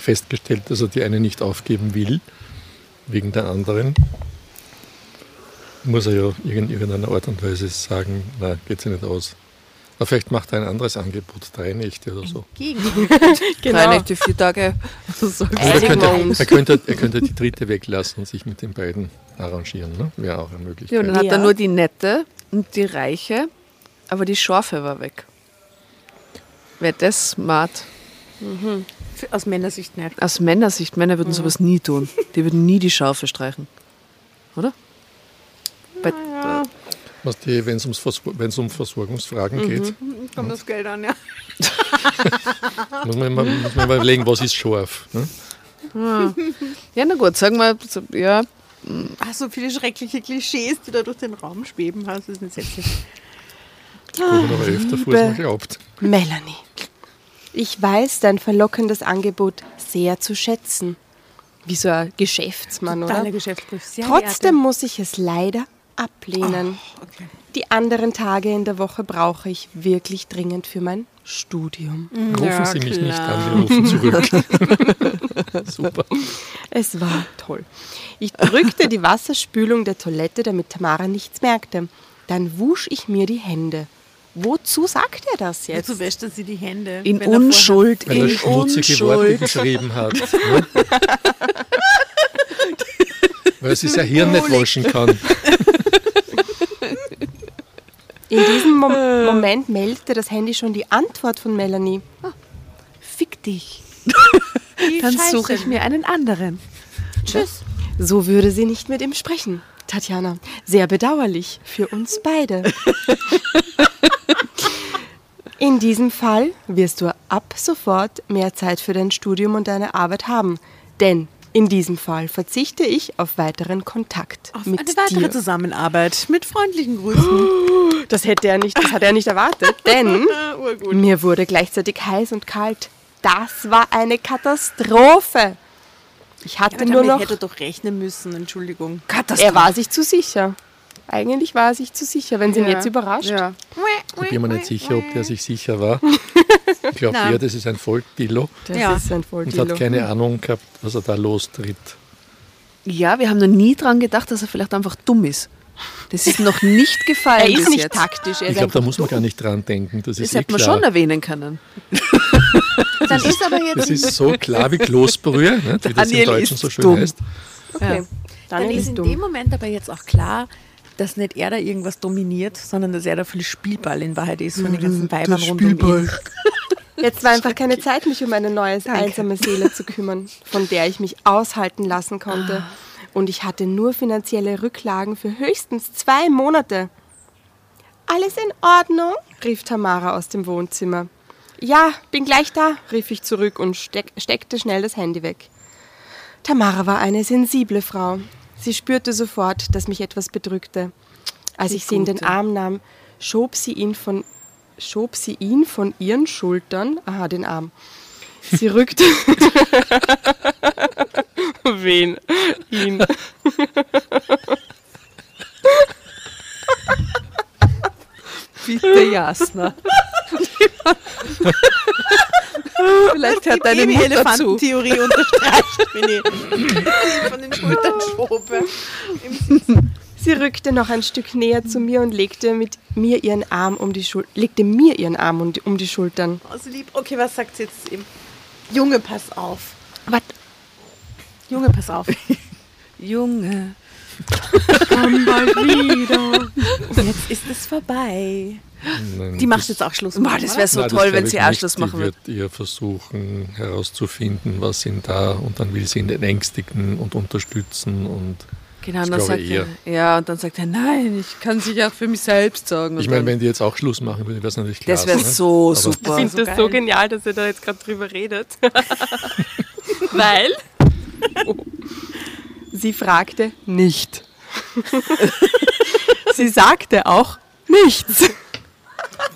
festgestellt, dass er die eine nicht aufgeben will, wegen der anderen. Muss er ja in irgendeiner Art und Weise sagen, na, geht sich nicht aus. Aber vielleicht macht er ein anderes Angebot, drei Nächte oder so.
Gegen.
Drei
genau.
Nächte, vier Tage. So.
Also er, könnte, er, könnte, er könnte die dritte weglassen und sich mit den beiden arrangieren. Ne? Wäre auch eine Möglichkeit.
Ja, und dann hat
Ja.
er nur die nette und die reiche, aber die Scharfe war weg. Wäre das smart?
Für- Aus Männersicht nicht.
Aus Männersicht, Männer würden sowas nie tun. Die würden nie die Scharfe streichen. Oder? Bei,
Was die, wenn es wenn's um Versorgungsfragen geht,
Kommt das Geld an, ja.
muss man, immer, muss man mal überlegen, was ist scharf. Ne?
Ja, na gut, sagen wir, so, ja,
Ach, so viele schreckliche Klischees, die da durch den Raum schweben. Das ist entsetzlich.
Kommen aber öfter vor, als man glaubt.
Melanie, ich weiß dein verlockendes Angebot sehr zu schätzen. Wie so ein Geschäftsmann,
Totaler
oder?
Geschäftsbrief. Sehr
Trotzdem muss ich es leider ablehnen.
geehrte- Okay.
Die anderen Tage in der Woche brauche ich wirklich dringend für mein Studium.
Rufen
Ja,
Sie mich nicht
klar.
an, wir rufen zurück. Super.
Es war toll. Ich drückte die Wasserspülung der Toilette, damit Tamara nichts merkte. Dann wusch ich mir die Hände. Wozu sagt er das jetzt?
Wozu wäscht er sie die Hände?
In
wenn er vorher-
Unschuld,
Weil er
in
schmutzige Worte
Unschuld.
geschrieben hat. Ne? Weil sich sein Hirn nicht waschen kann.
In diesem Mom Moment meldete das Handy schon die Antwort von Melanie.
Fick dich. Dann suche ich mir einen anderen.
Tschüss.
So würde sie nicht mit ihm sprechen. Tatjana, sehr bedauerlich für uns beide. In diesem Fall wirst du ab sofort mehr Zeit für dein Studium und deine Arbeit haben. Denn in diesem Fall verzichte ich auf weiteren Kontakt
Auf
mit
eine weitere
dir.
Zusammenarbeit mit freundlichen Grüßen.
Das hätte er nicht, das hat er nicht erwartet, denn mir wurde gleichzeitig heiß und kalt. Das war eine Katastrophe. Ich hatte
Aber
nur
damit
noch
hätte er doch rechnen müssen, Entschuldigung.
Er war sich zu sicher. Eigentlich war er sich zu sicher, wenn sie ihn
Ja.
jetzt überrascht.
Ja.
Ich bin mir nicht sicher, ob der sich sicher war. Ich glaube eher, das ist ein Vollpillow
Das
Ja.
ist ein
und
Volldildo.
hat keine Ahnung gehabt, was er da lostritt.
ja, wir haben noch nie dran gedacht, dass er vielleicht einfach dumm ist. Das ist noch nicht
Er
gefallen
ist
bis
nicht
jetzt.
taktisch, er
Ich
ist
glaube, da muss man gar nicht dran denken. Das
Das
ist eh
hätte man
klar.
schon erwähnen können.
Dann ist aber jetzt
Das ist so klar wie Kloßbrühe, nicht? wie das im Deutschen
ist
so schön
dumm.
heißt.
Okay.
Dann
Daniel
ist
ist
in
dumm.
dem Moment aber jetzt auch klar, dass nicht er da irgendwas dominiert, sondern dass er da viel Spielball in Wahrheit ist von den ganzen Weibern rund um ihn.
Jetzt war einfach keine Zeit, mich um eine neue einsame Seele zu kümmern, von der ich mich aushalten lassen konnte. Und ich hatte nur finanzielle Rücklagen für höchstens zwei Monate. Alles in Ordnung? rief Tamara aus dem Wohnzimmer. Ja, bin gleich da, rief ich zurück und steck, steckte schnell das Handy weg. Tamara war eine sensible Frau. Sie spürte sofort, dass mich etwas bedrückte. Als ich sie in den
Gute.
Arm nahm, schob sie ihn von schob sie ihn von ihren Schultern, aha, den Arm. Sie rückte. Wen? Ihn.
Bitte, Jasna. Vielleicht hört deine
Die
Mutter zu.
Elefantentheorie unterstreicht, wenn ich sie von den Schultern schobe.
Sie rückte noch ein Stück näher zu mir und legte mit mir ihren Arm um die Schul legte mir ihren Arm um die, um die Schultern.
Also lieb. Okay, was sagt sie jetzt eben? Junge, pass auf.
Was?
Junge, pass auf.
Junge.
Komm bald wieder.
Jetzt ist es vorbei.
Nein,
Die macht
das-
jetzt auch Schluss.
Boah, das wäre so
Nein,
toll, wenn
ich
sie
nicht.
Anschluss machen
Die
würde.
wird ihr versuchen herauszufinden, was ihn da und dann will sie ihn ängstigen und unterstützen und
Genau, und dann sagt
ich
er, ja, und dann sagt er, nein, ich kann sich auch für mich selbst sorgen.
Ich meine, wenn die jetzt auch Schluss machen würde, wäre es natürlich klar.
das wäre so
Ich
super.
finde das so genial, dass ihr da jetzt gerade drüber redet. Weil sie fragte nicht. sie sagte auch nichts.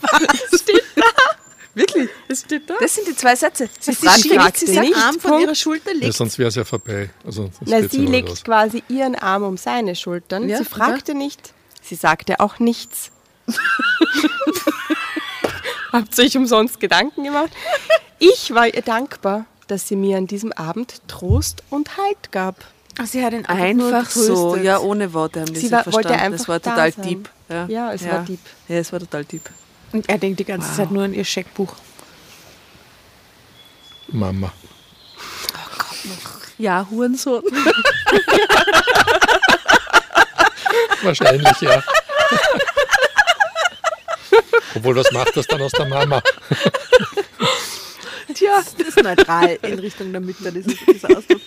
Was steht da? Wirklich? Es steht da?
Das sind die zwei Sätze. Sie
Sie
nicht,
sie
sagt,
nicht.
Arm von ihrer Schulter
Ja,
legt.
sonst wäre es ja vorbei. Also, sonst
Na, sie
ja
legt
raus.
quasi ihren Arm um seine Schultern.
Ja,
sie fragte nicht. Sie sagte auch nichts. Habt ihr euch umsonst Gedanken gemacht? Ich war ihr dankbar, dass sie mir an diesem Abend Trost und Halt gab.
Ach, sie hat ihn einfach, nur
Einfach so, ja, ohne Worte haben die
Sie
sich
war-
verstanden.
wollte einfach
das war
da
total
sein.
deep. Ja,
Ja, es war deep.
Ja, es war total deep.
Und er denkt die ganze Zeit nur an ihr Scheckbuch.
Mama.
Ja, Hurensohn.
Wahrscheinlich, ja. Obwohl, was macht das dann aus der Mama?
Tja.
Das ist neutral in Richtung der Mütter, dieses, dieser Ausdruck.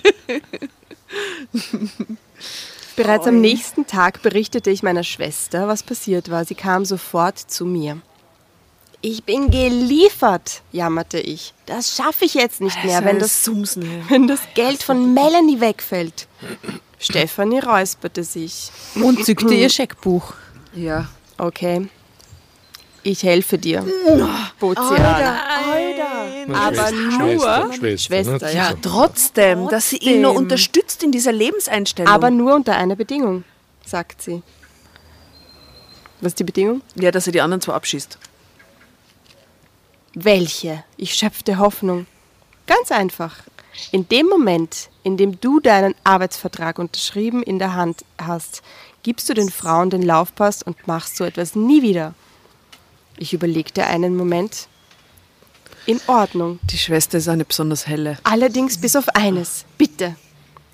Bereits am nächsten Tag berichtete ich meiner Schwester, was passiert war. Sie kam sofort zu mir. Ich bin geliefert, jammerte ich. Das schaffe ich jetzt nicht mehr, wenn das, wenn das Geld von Melanie wegfällt. Stefanie räusperte sich.
Und zückte ihr Scheckbuch.
Ja.
Okay. Ich helfe dir, bot sie an.
Na,
Aber nur
Schwester, Schwester,
Schwester,
ne?
ja.
So.
Trotzdem, dass sie ihn nur unterstützt in dieser Lebenseinstellung.
Aber nur unter einer Bedingung, sagt sie. Was ist die Bedingung?
ja, dass er die anderen zwei abschießt.
Welche? Ich schöpfte Hoffnung. Ganz einfach. In dem Moment, in dem du deinen Arbeitsvertrag unterschrieben in der Hand hast, gibst du den Frauen den Laufpass und machst so etwas nie wieder. Ich überlegte einen Moment. In Ordnung.
Die Schwester ist eine besonders helle.
Allerdings bis auf eines. Bitte.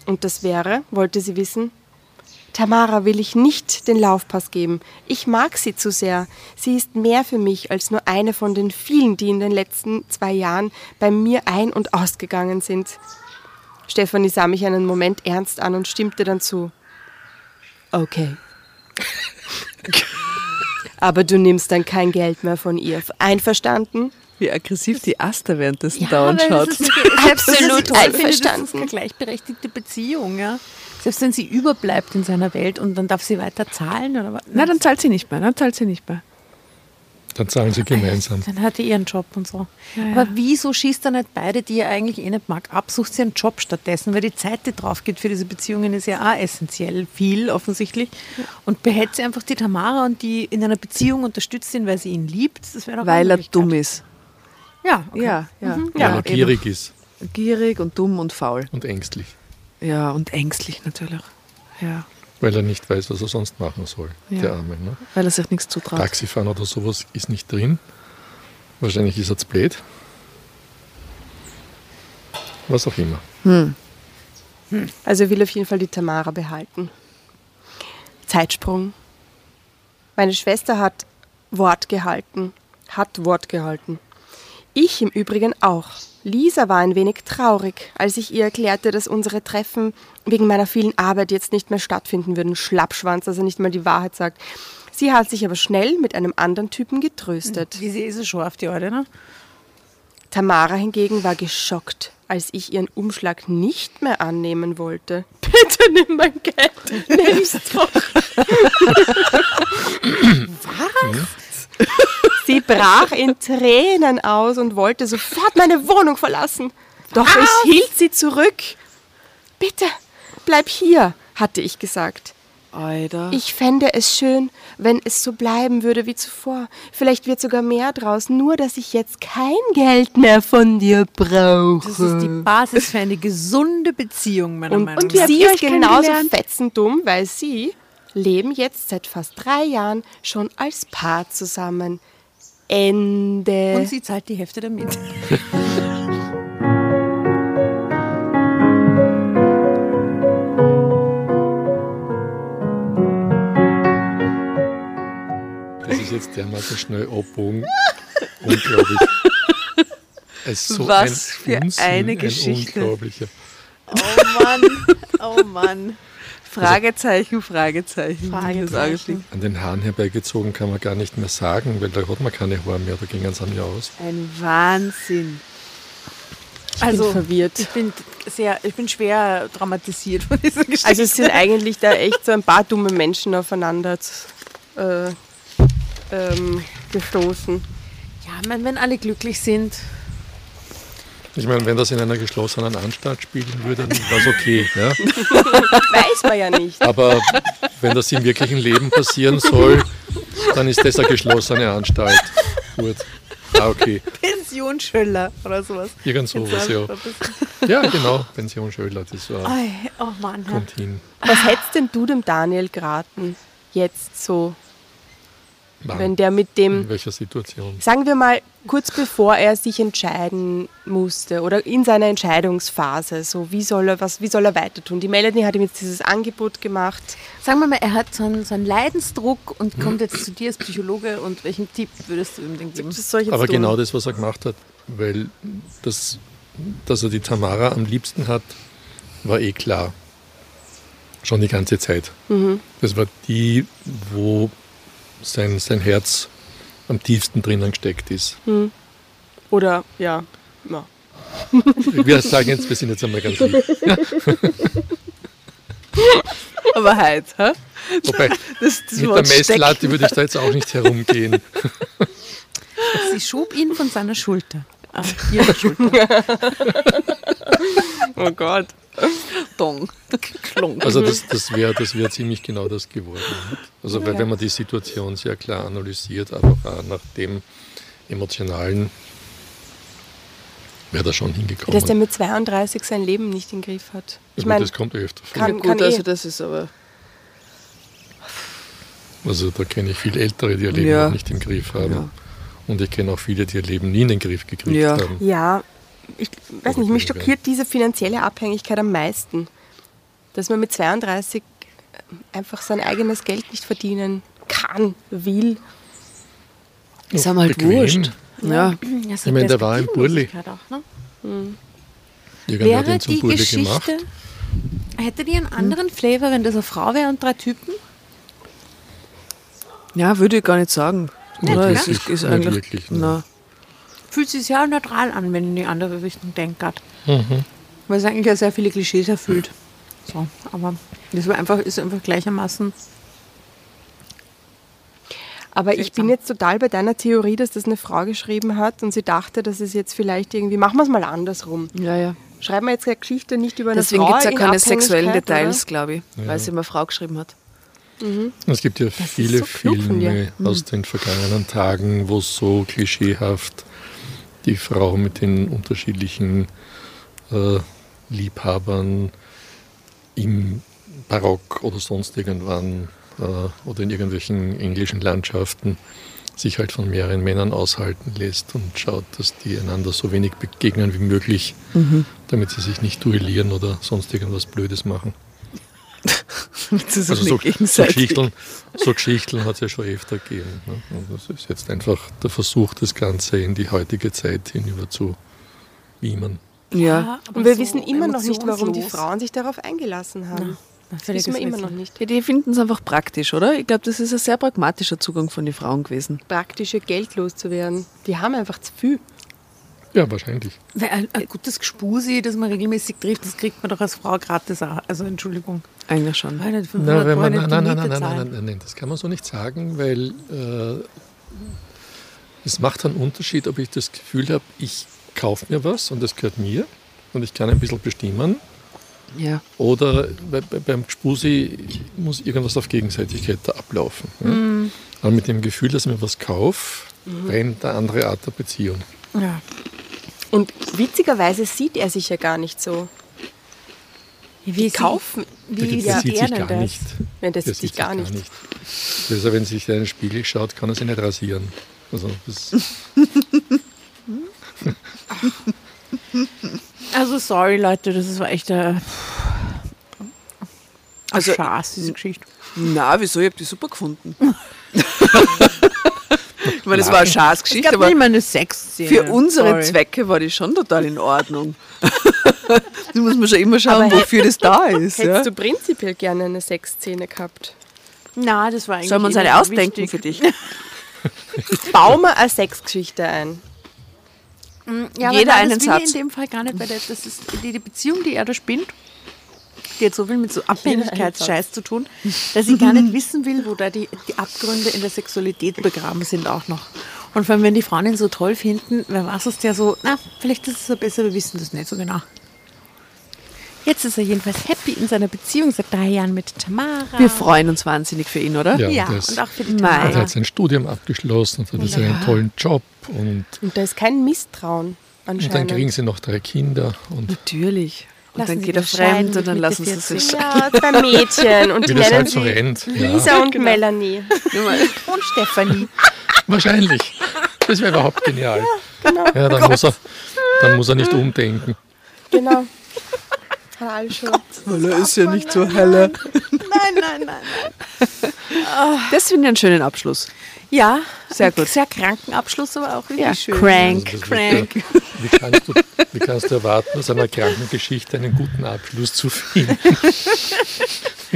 Und das wäre, wollte sie wissen, Tamara will ich nicht den Laufpass geben. Ich mag sie zu sehr. Sie ist mehr für mich als nur eine von den vielen, die in den letzten zwei Jahren bei mir ein- und ausgegangen sind. Stefanie sah mich einen Moment ernst an und stimmte dann zu. Okay. Aber du nimmst dann kein Geld mehr von ihr. Einverstanden?
Wie aggressiv die Asta währenddessen
das ist
Absolut
das ist toll finde, Das ist
einverstanden.
eine gleichberechtigte Beziehung, ja. Selbst wenn sie überbleibt in seiner Welt und dann darf sie weiter zahlen oder was?
Na, dann zahlt sie nicht mehr. Dann zahlt sie nicht mehr.
Dann zahlen sie gemeinsam.
Dann hat er ihren Job und so. Aber wieso schießt er nicht beide, die er eigentlich eh nicht mag, ab? Sucht sie einen Job stattdessen, weil die Zeit, die drauf geht für diese Beziehungen, ist ja auch essentiell viel offensichtlich. Und behält sie einfach die Tamara und die in einer Beziehung unterstützt ihn, weil sie ihn liebt. Das wäre doch
Weil er dumm ist.
Ja, okay.
Ja, ja.
Weil
ja
er
eben.
gierig ist
Gierig und dumm und faul.
und ängstlich.
Ja, und ängstlich natürlich. Ja,
Weil er nicht weiß, was er sonst machen soll,
Ja.
der Arme. Ne?
weil er sich nichts zutraut.
Taxifahren oder sowas ist nicht drin. Wahrscheinlich ist er zu blöd. Was auch immer.
Also will auf jeden Fall die Tamara behalten. Zeitsprung. Meine Schwester hat Wort gehalten. Hat Wort gehalten. Ich im Übrigen auch. Lisa war ein wenig traurig, als ich ihr erklärte, dass unsere Treffen wegen meiner vielen Arbeit jetzt nicht mehr stattfinden würden. Schlappschwanz, dass er nicht mal die Wahrheit sagt. Sie hat sich aber schnell mit einem anderen Typen getröstet.
Wie sie ist es schon auf die Alte, ne?
Tamara hingegen war geschockt, als ich ihren Umschlag nicht mehr annehmen wollte. Bitte nimm mein Geld, nimm's doch. Was? Sie brach in Tränen aus und wollte sofort meine Wohnung verlassen. Doch ich hielt sie zurück. Bitte, bleib hier, hatte ich gesagt.
Alter.
Ich fände es schön, wenn es so bleiben würde wie zuvor. Vielleicht wird sogar mehr draus, nur dass ich jetzt kein Geld mehr von dir brauche.
Das ist die Basis für eine gesunde Beziehung, meiner
und,
Meinung
und
nach.
sie
ihr
ist genauso fetzendumm, weil sie leben jetzt seit fast drei Jahren schon als Paar zusammen. Ende.
Und sie zahlt die Hälfte damit.
Das ist jetzt dermaßen schnell abbogen. Unglaublich. Es ist so
Was
ein
für
Unsinn,
eine Geschichte.
Ein unglaublicher.
Oh Mann, oh Mann. Fragezeichen, Fragezeichen.
Fragezeichen.
Augenblick.
An den Haaren herbeigezogen kann man gar nicht mehr sagen, weil da hat man keine Haare mehr, da gingen sie an mir aus.
Ein Wahnsinn.
Also,
verwirrt.
Ich bin sehr, ich bin schwer traumatisiert von dieser Geschichte.
Also es sind eigentlich da echt so ein paar dumme Menschen aufeinander äh, ähm, gestoßen.
ja, ich meine, wenn alle glücklich sind.
Ich meine, wenn das in einer geschlossenen Anstalt spielen würde, dann wäre es okay. Ja?
Weiß man ja nicht.
Aber wenn das im wirklichen Leben passieren soll, dann ist das eine geschlossene Anstalt. Gut. Ah, okay.
Pension Schöller oder sowas.
Irgend sowas, ja. Ja, genau. Pension Schöller, das war,
oh Mann.
kommt hin.
Was hättest denn du dem Daniel geraten? Jetzt so,
Wann?
wenn der mit dem
In welcher Situation?
Sagen wir mal, kurz bevor er sich entscheiden musste oder in seiner Entscheidungsphase, so wie soll er, was, wie soll er weiter tun? Die Melanie hat ihm jetzt dieses Angebot gemacht.
Sagen wir mal, er hat so einen, so einen Leidensdruck und kommt jetzt zu dir als Psychologe und welchen Tipp würdest du ihm denn geben?
Das soll ich jetzt
Aber
tun.
genau das, was er gemacht hat, weil das, dass er die Tamara am liebsten hat, war eh klar. Schon die ganze Zeit. Das war die, wo sein, sein Herz am tiefsten drinnen gesteckt ist.
Oder, ja, ja.
Wir sagen jetzt, wir sind jetzt einmal ganz lieb.
Aber heute, hä?
Wobei,
Das, das
mit der
Wort.
Messlatte würde ich da jetzt auch nicht herumgehen.
Sie schob ihn von seiner Schulter. Auf ihre Schulter.
Oh Gott.
Dong. Klonk.
Also das, das wäre das wär ziemlich genau das geworden. Also weil, wenn man die Situation sehr klar analysiert, aber auch nach dem emotionalen, wäre da schon hingekommen.
Dass der mit 32 sein Leben nicht im Griff hat. Ich
Ja,
meine,
das kommt öfter vor.
kann-
ja, gut,
eh.
also das ist aber.
Also da kenne ich viel Ältere, die ihr Leben
Ja.
noch nicht im Griff haben.
Ja.
Und ich kenne auch viele, die ihr Leben nie in den Griff gekriegt
Ja.
haben.
ja, ich weiß nicht, mich schockiert diese finanzielle Abhängigkeit am meisten. Dass man mit 32 einfach sein eigenes Geld nicht verdienen kann, will.
Ist einem halt
Bequem.
wurscht. Ja.
Ich meine, der war ein Burli.
Auch, ne?
Irgendwer hat
Wäre die
Burli
Geschichte,
gemacht.
hätte die einen anderen Flavor, wenn das eine Frau wäre und drei Typen?
ja, würde ich gar nicht sagen.
Nicht
Oder? Es
wirklich,
ist, ist
nicht
eigentlich.
wirklich, ne.
na.
Fühlt sich sehr neutral an, wenn in die andere Richtung denkt.
Mhm.
Weil es eigentlich ja sehr viele Klischees erfüllt. So, aber das war einfach, ist einfach gleichermaßen.
Aber ich bin jetzt total bei deiner Theorie, dass das eine Frau geschrieben hat und sie dachte, dass es jetzt vielleicht irgendwie, machen wir es mal andersrum.
Ja, ja.
Schreiben wir jetzt eine Geschichte nicht über eine
Deswegen
Frau
gibt es ja
in
keine sexuellen Details, glaube ich, weil sie immer Frau geschrieben hat.
Es gibt ja
ist
viele
so
Filme
dir. Hm.
aus den vergangenen Tagen, wo so klischeehaft die Frau mit den unterschiedlichen äh, Liebhabern im Barock oder sonst irgendwann äh, oder in irgendwelchen englischen Landschaften sich halt von mehreren Männern aushalten lässt und schaut, dass die einander so wenig begegnen wie möglich,
Mhm.
damit sie sich nicht duellieren oder sonst irgendwas Blödes machen.
Das ist
Also so, so. Geschichten, so Geschichten hat es ja schon öfter gegeben. Ne? Und das ist jetzt einfach der Versuch, das Ganze in die heutige Zeit hinüber zu beamen.
Ja.
Und wir wissen immer noch nicht, warum die Frauen sich darauf eingelassen haben. Das wissen wir immer noch nicht.
ja die finden es einfach praktisch, oder? Ich glaube, das ist ein sehr pragmatischer Zugang von den Frauen gewesen.
Praktische Geld loszuwerden. Die haben einfach zu viel.
Ja, wahrscheinlich.
Weil ein, ein gutes Gespusi, das man regelmäßig trifft, das kriegt man doch als Frau gratis auch. Also Entschuldigung.
Eigentlich schon.
Weil nicht
Na,
500
wenn man,
Euro
nein, nein, nein, nein, nein, nein, nein, nein, das kann man so nicht sagen, weil äh, es macht einen Unterschied, ob ich das Gefühl habe, ich kaufe mir was und das gehört mir und ich kann ein bisschen bestimmen
Ja.
Oder bei, bei, beim Gspusi muss irgendwas auf Gegenseitigkeit da ablaufen. Ja? Aber mit dem Gefühl, dass ich mir was kaufe, rein eine andere Art der Beziehung.
Ja.
Und witzigerweise sieht er sich ja gar nicht so.
Wie
Kaufen.
Der,
Wie
der
ja,
sieht
er
sich gar
das?
nicht.
Nein, das
Der
sieht sich gar nicht.
Das ist, wenn sich in den Spiegel schaut, kann er sich nicht rasieren. Also das,
Also sorry Leute, das war echt ein
Also-
also, Schaß, diese Geschichte.
Na, wieso? Ich habe die super gefunden. ich meine, es war eine
Es
Scheißgeschichte, aber
eine Sexszene.
für unsere
Sorry.
Zwecke war die schon total in Ordnung. da muss man schon immer schauen,
Aber
wofür das da ist.
Hättest
Ja?
du prinzipiell gerne eine Sexszene gehabt?
Na, das war eigentlich
Sollen wir uns eine ausdenken
wichtig.
für dich?
Bau mal eine Sexgeschichte ein.
Ja, aber
Jeder
nein,
einen
das
Satz.
in dem Fall gar nicht, weil das ist die, die Beziehung, die er da spinnt, die hat so viel mit so Abhängigkeitsscheiß zu tun, dass ich gar nicht wissen will, wo da die, die Abgründe in der Sexualität begraben sind auch noch. Und vor allem, wenn die Frauen ihn so toll finden, wer weiß es der so, na, vielleicht ist es ja besser, wir wissen das nicht so genau. Jetzt ist er jedenfalls happy in seiner Beziehung seit drei Jahren mit Tamara.
Wir freuen uns wahnsinnig für ihn, oder?
Ja,
Ja,
das-
und auch für die. Tamara.
er hat sein Studium abgeschlossen und hat jetzt einen tollen Job und,
Und da ist kein Misstrauen
und dann
anscheinend.
kriegen sie noch drei Kinder und
Natürlich. Und
Lassen
dann geht er fremd und dann lassen sie
40.
sich
ja, zwei Mädchen und die
wie das
nennen
halt so rennt.
Lisa
Ja,
und Melanie.
Und Stefanie.
wahrscheinlich. Das wäre überhaupt genial.
Genau.
Ja, dann, muss er, dann muss er nicht umdenken.
Genau. Hat alles schon.
Weil er ist ja nicht so heller.
Nein, nein, nein.
Das finde ich einen schönen Abschluss.
Ja,
Sehr gut.
Sehr kranken Abschluss, aber auch richtig
Ja,
schön.
crank.
Also
Crank.
ja- Wie kannst, du, wie kannst du erwarten, aus einer Krankengeschichte einen guten Abschluss zu finden?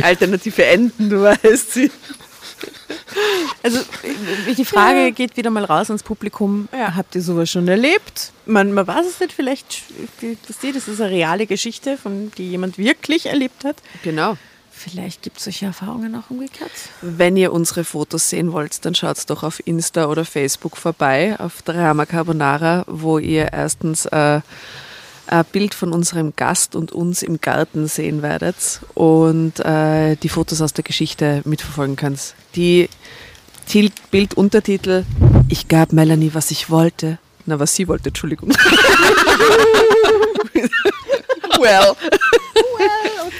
Alternative Enden, du weißt sie.
Also die Frage geht wieder mal raus ans Publikum. Habt ihr sowas schon erlebt? Man, man weiß es nicht, vielleicht, das, das ist eine reale Geschichte, von die jemand wirklich erlebt hat.
Genau.
Vielleicht gibt es solche Erfahrungen auch umgekehrt.
Wenn ihr unsere Fotos sehen wollt, dann schaut doch auf Insta oder Facebook vorbei, auf Drama Carbonara, wo ihr erstens äh, ein Bild von unserem Gast und uns im Garten sehen werdet und äh, die Fotos aus der Geschichte mitverfolgen könnt. Die Bilduntertitel Ich gab Melanie, was ich wollte. Na, was sie wollte, Entschuldigung. well.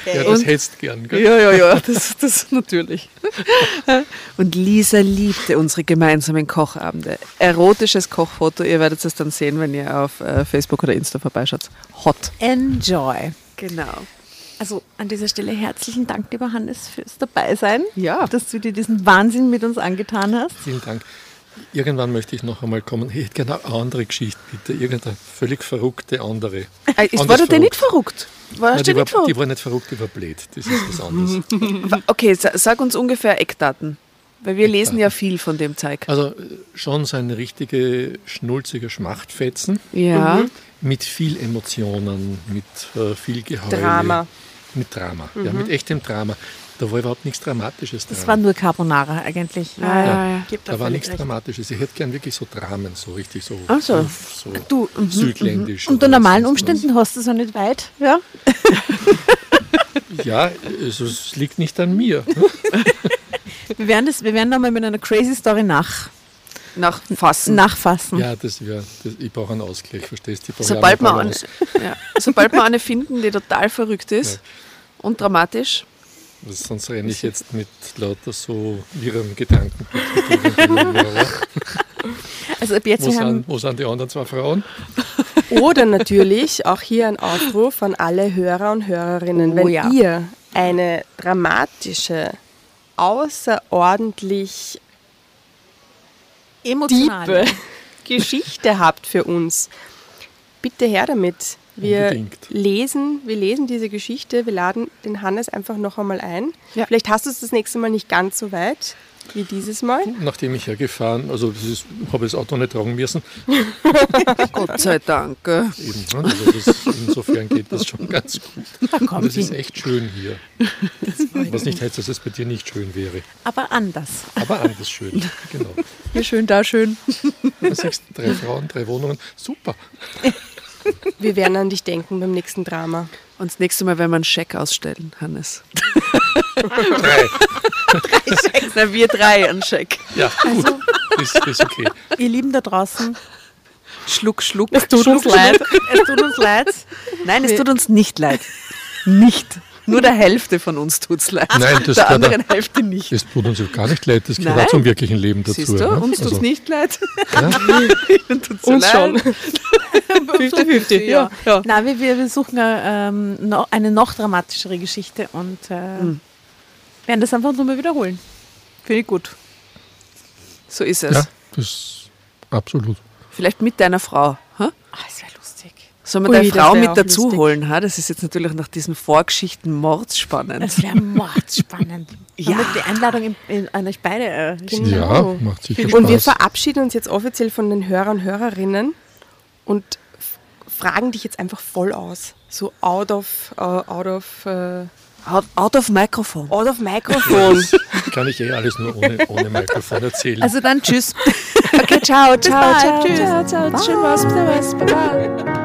Ja, das
Und-
hättest gern. Gell?
Ja, ja, ja, das, das natürlich. Und Lisa liebte unsere gemeinsamen Kochabende. Erotisches Kochfoto, ihr werdet es dann sehen, wenn ihr auf äh, Facebook oder Insta vorbeischaut. Hot.
Enjoy.
Genau.
Also an dieser Stelle herzlichen Dank, lieber Hannes, fürs Dabeisein.
Ja.
Dass du dir diesen Wahnsinn mit uns angetan hast.
Vielen Dank. Irgendwann möchte ich noch einmal kommen. Ich hätte gerne eine andere Geschichte, bitte. Irgendeine völlig verrückte andere.
Äh, ist,
Anders
war der nicht verrückt? War
Nein, die,
nicht
war, die
verrückt?
war nicht verrückt, die war blöd. Das ist was anderes.
Okay, sa- sag uns ungefähr Eckdaten. Weil wir lesen ja viel von dem Zeug.
Also äh, schon so ein richtige schnulziger Schmachtfetzen
Ja.
mit viel Emotionen, mit äh, viel Geheule.
Drama.
Mit Drama, ja, mit echtem Drama. Da war überhaupt nichts Dramatisches dran.
Das war nur Carbonara eigentlich.
Ja, ja, ja.
Gibt
da war nichts
recht.
Dramatisches. Ich hätte gern wirklich so Dramen, so richtig so,
Ach so.
Du, mhm,
südländisch.
Unter
oder
normalen
sonst was.
Umständen hast du es auch nicht weit. Ja?
Ja, also es liegt nicht an mir.
Wir werden, das, wir werden da mal mit einer crazy Story nach,
Nach Fassen.
nachfassen.
Ja, das wäre, das, ich brauche einen Ausgleich, verstehst du?
Sobald wir, eine, ja, sobald wir eine finden, die total verrückt ist
Ja.
und dramatisch,
Also sonst renne ich jetzt mit lauter so wirren Gedanken. wo,
Also ab jetzt, wir
sind, wo sind die anderen zwei Frauen?
Oder natürlich auch hier ein Aufruf an alle Hörer und Hörerinnen,
Oh
wenn
ja.
ihr eine dramatische, außerordentlich
emotional.
tiefe Geschichte habt für uns, bitte her damit. Wir
Unbedingt.
lesen, wir lesen diese Geschichte, wir laden den Hannes einfach noch einmal ein.
Ja.
Vielleicht hast du es das nächste Mal nicht ganz so weit wie dieses Mal.
Nachdem ich hergefahren, also das ist, habe ich das Auto nicht tragen müssen.
Gott sei Dank.
Eben, ne? also das, insofern geht das schon ganz gut.
Da
Und es ist echt schön hier. Was nicht heißt, dass es bei dir nicht schön wäre.
Aber anders.
Aber anders schön. Genau.
Hier schön, da schön.
Du sagst, drei Frauen, drei Wohnungen. Super.
Wir werden an dich denken beim nächsten Drama.
Und das nächste Mal werden wir einen Scheck ausstellen, Hannes.
Drei.
Na, wir drei einen Scheck.
Ja, gut.
Also-
Das, das ist okay.
Ihr Lieben da draußen,
Schluck, schluck.
Es tut uns
Schluck,
leid.
schluck. Es tut uns leid. Nein, es tut uns nicht leid. Nicht. Nur der Hälfte von uns tut es leid.
Nein, das
der anderen Hälfte nicht.
Es tut uns gar nicht leid, das gehört
Nein.
auch zum wirklichen Leben dazu.
Siehst du,
ne?
uns tut es
Also,
nicht leid.
Ja?
Tut's
Uns
leid.
schon. 50-50.
Ja, ja.
na, wir, wir wir suchen äh, ähm, noch, eine noch dramatischere Geschichte und äh,
Hm.
werden das einfach nochmal wiederholen.
Finde ich gut. So ist es.
ja, das absolut.
Vielleicht mit deiner Frau. Ha?
Ah,
wir
Ui,
deine Frau mit
auch
dazu
lustig.
holen? Ha? Das ist jetzt natürlich nach diesen Vorgeschichten mordsspannend.
Das wäre mordspannend.
Ja.
ja. die Einladung in, in, an euch beide äh.
Genau.
Ja, macht sicher
Und wir
Spaß.
verabschieden uns jetzt offiziell von den Hörern und Hörerinnen und fragen dich jetzt einfach voll aus. So out of, uh, out of, uh,
Out, out of Mikrofon.
out of Mikrofon.
Kann ich eh alles nur ohne, ohne Mikrofon erzählen.
Also dann tschüss.
okay, ciao, ciao,
bald.
ciao.
Tschüss.
Ciao, ciao. Schön was, servus, baba.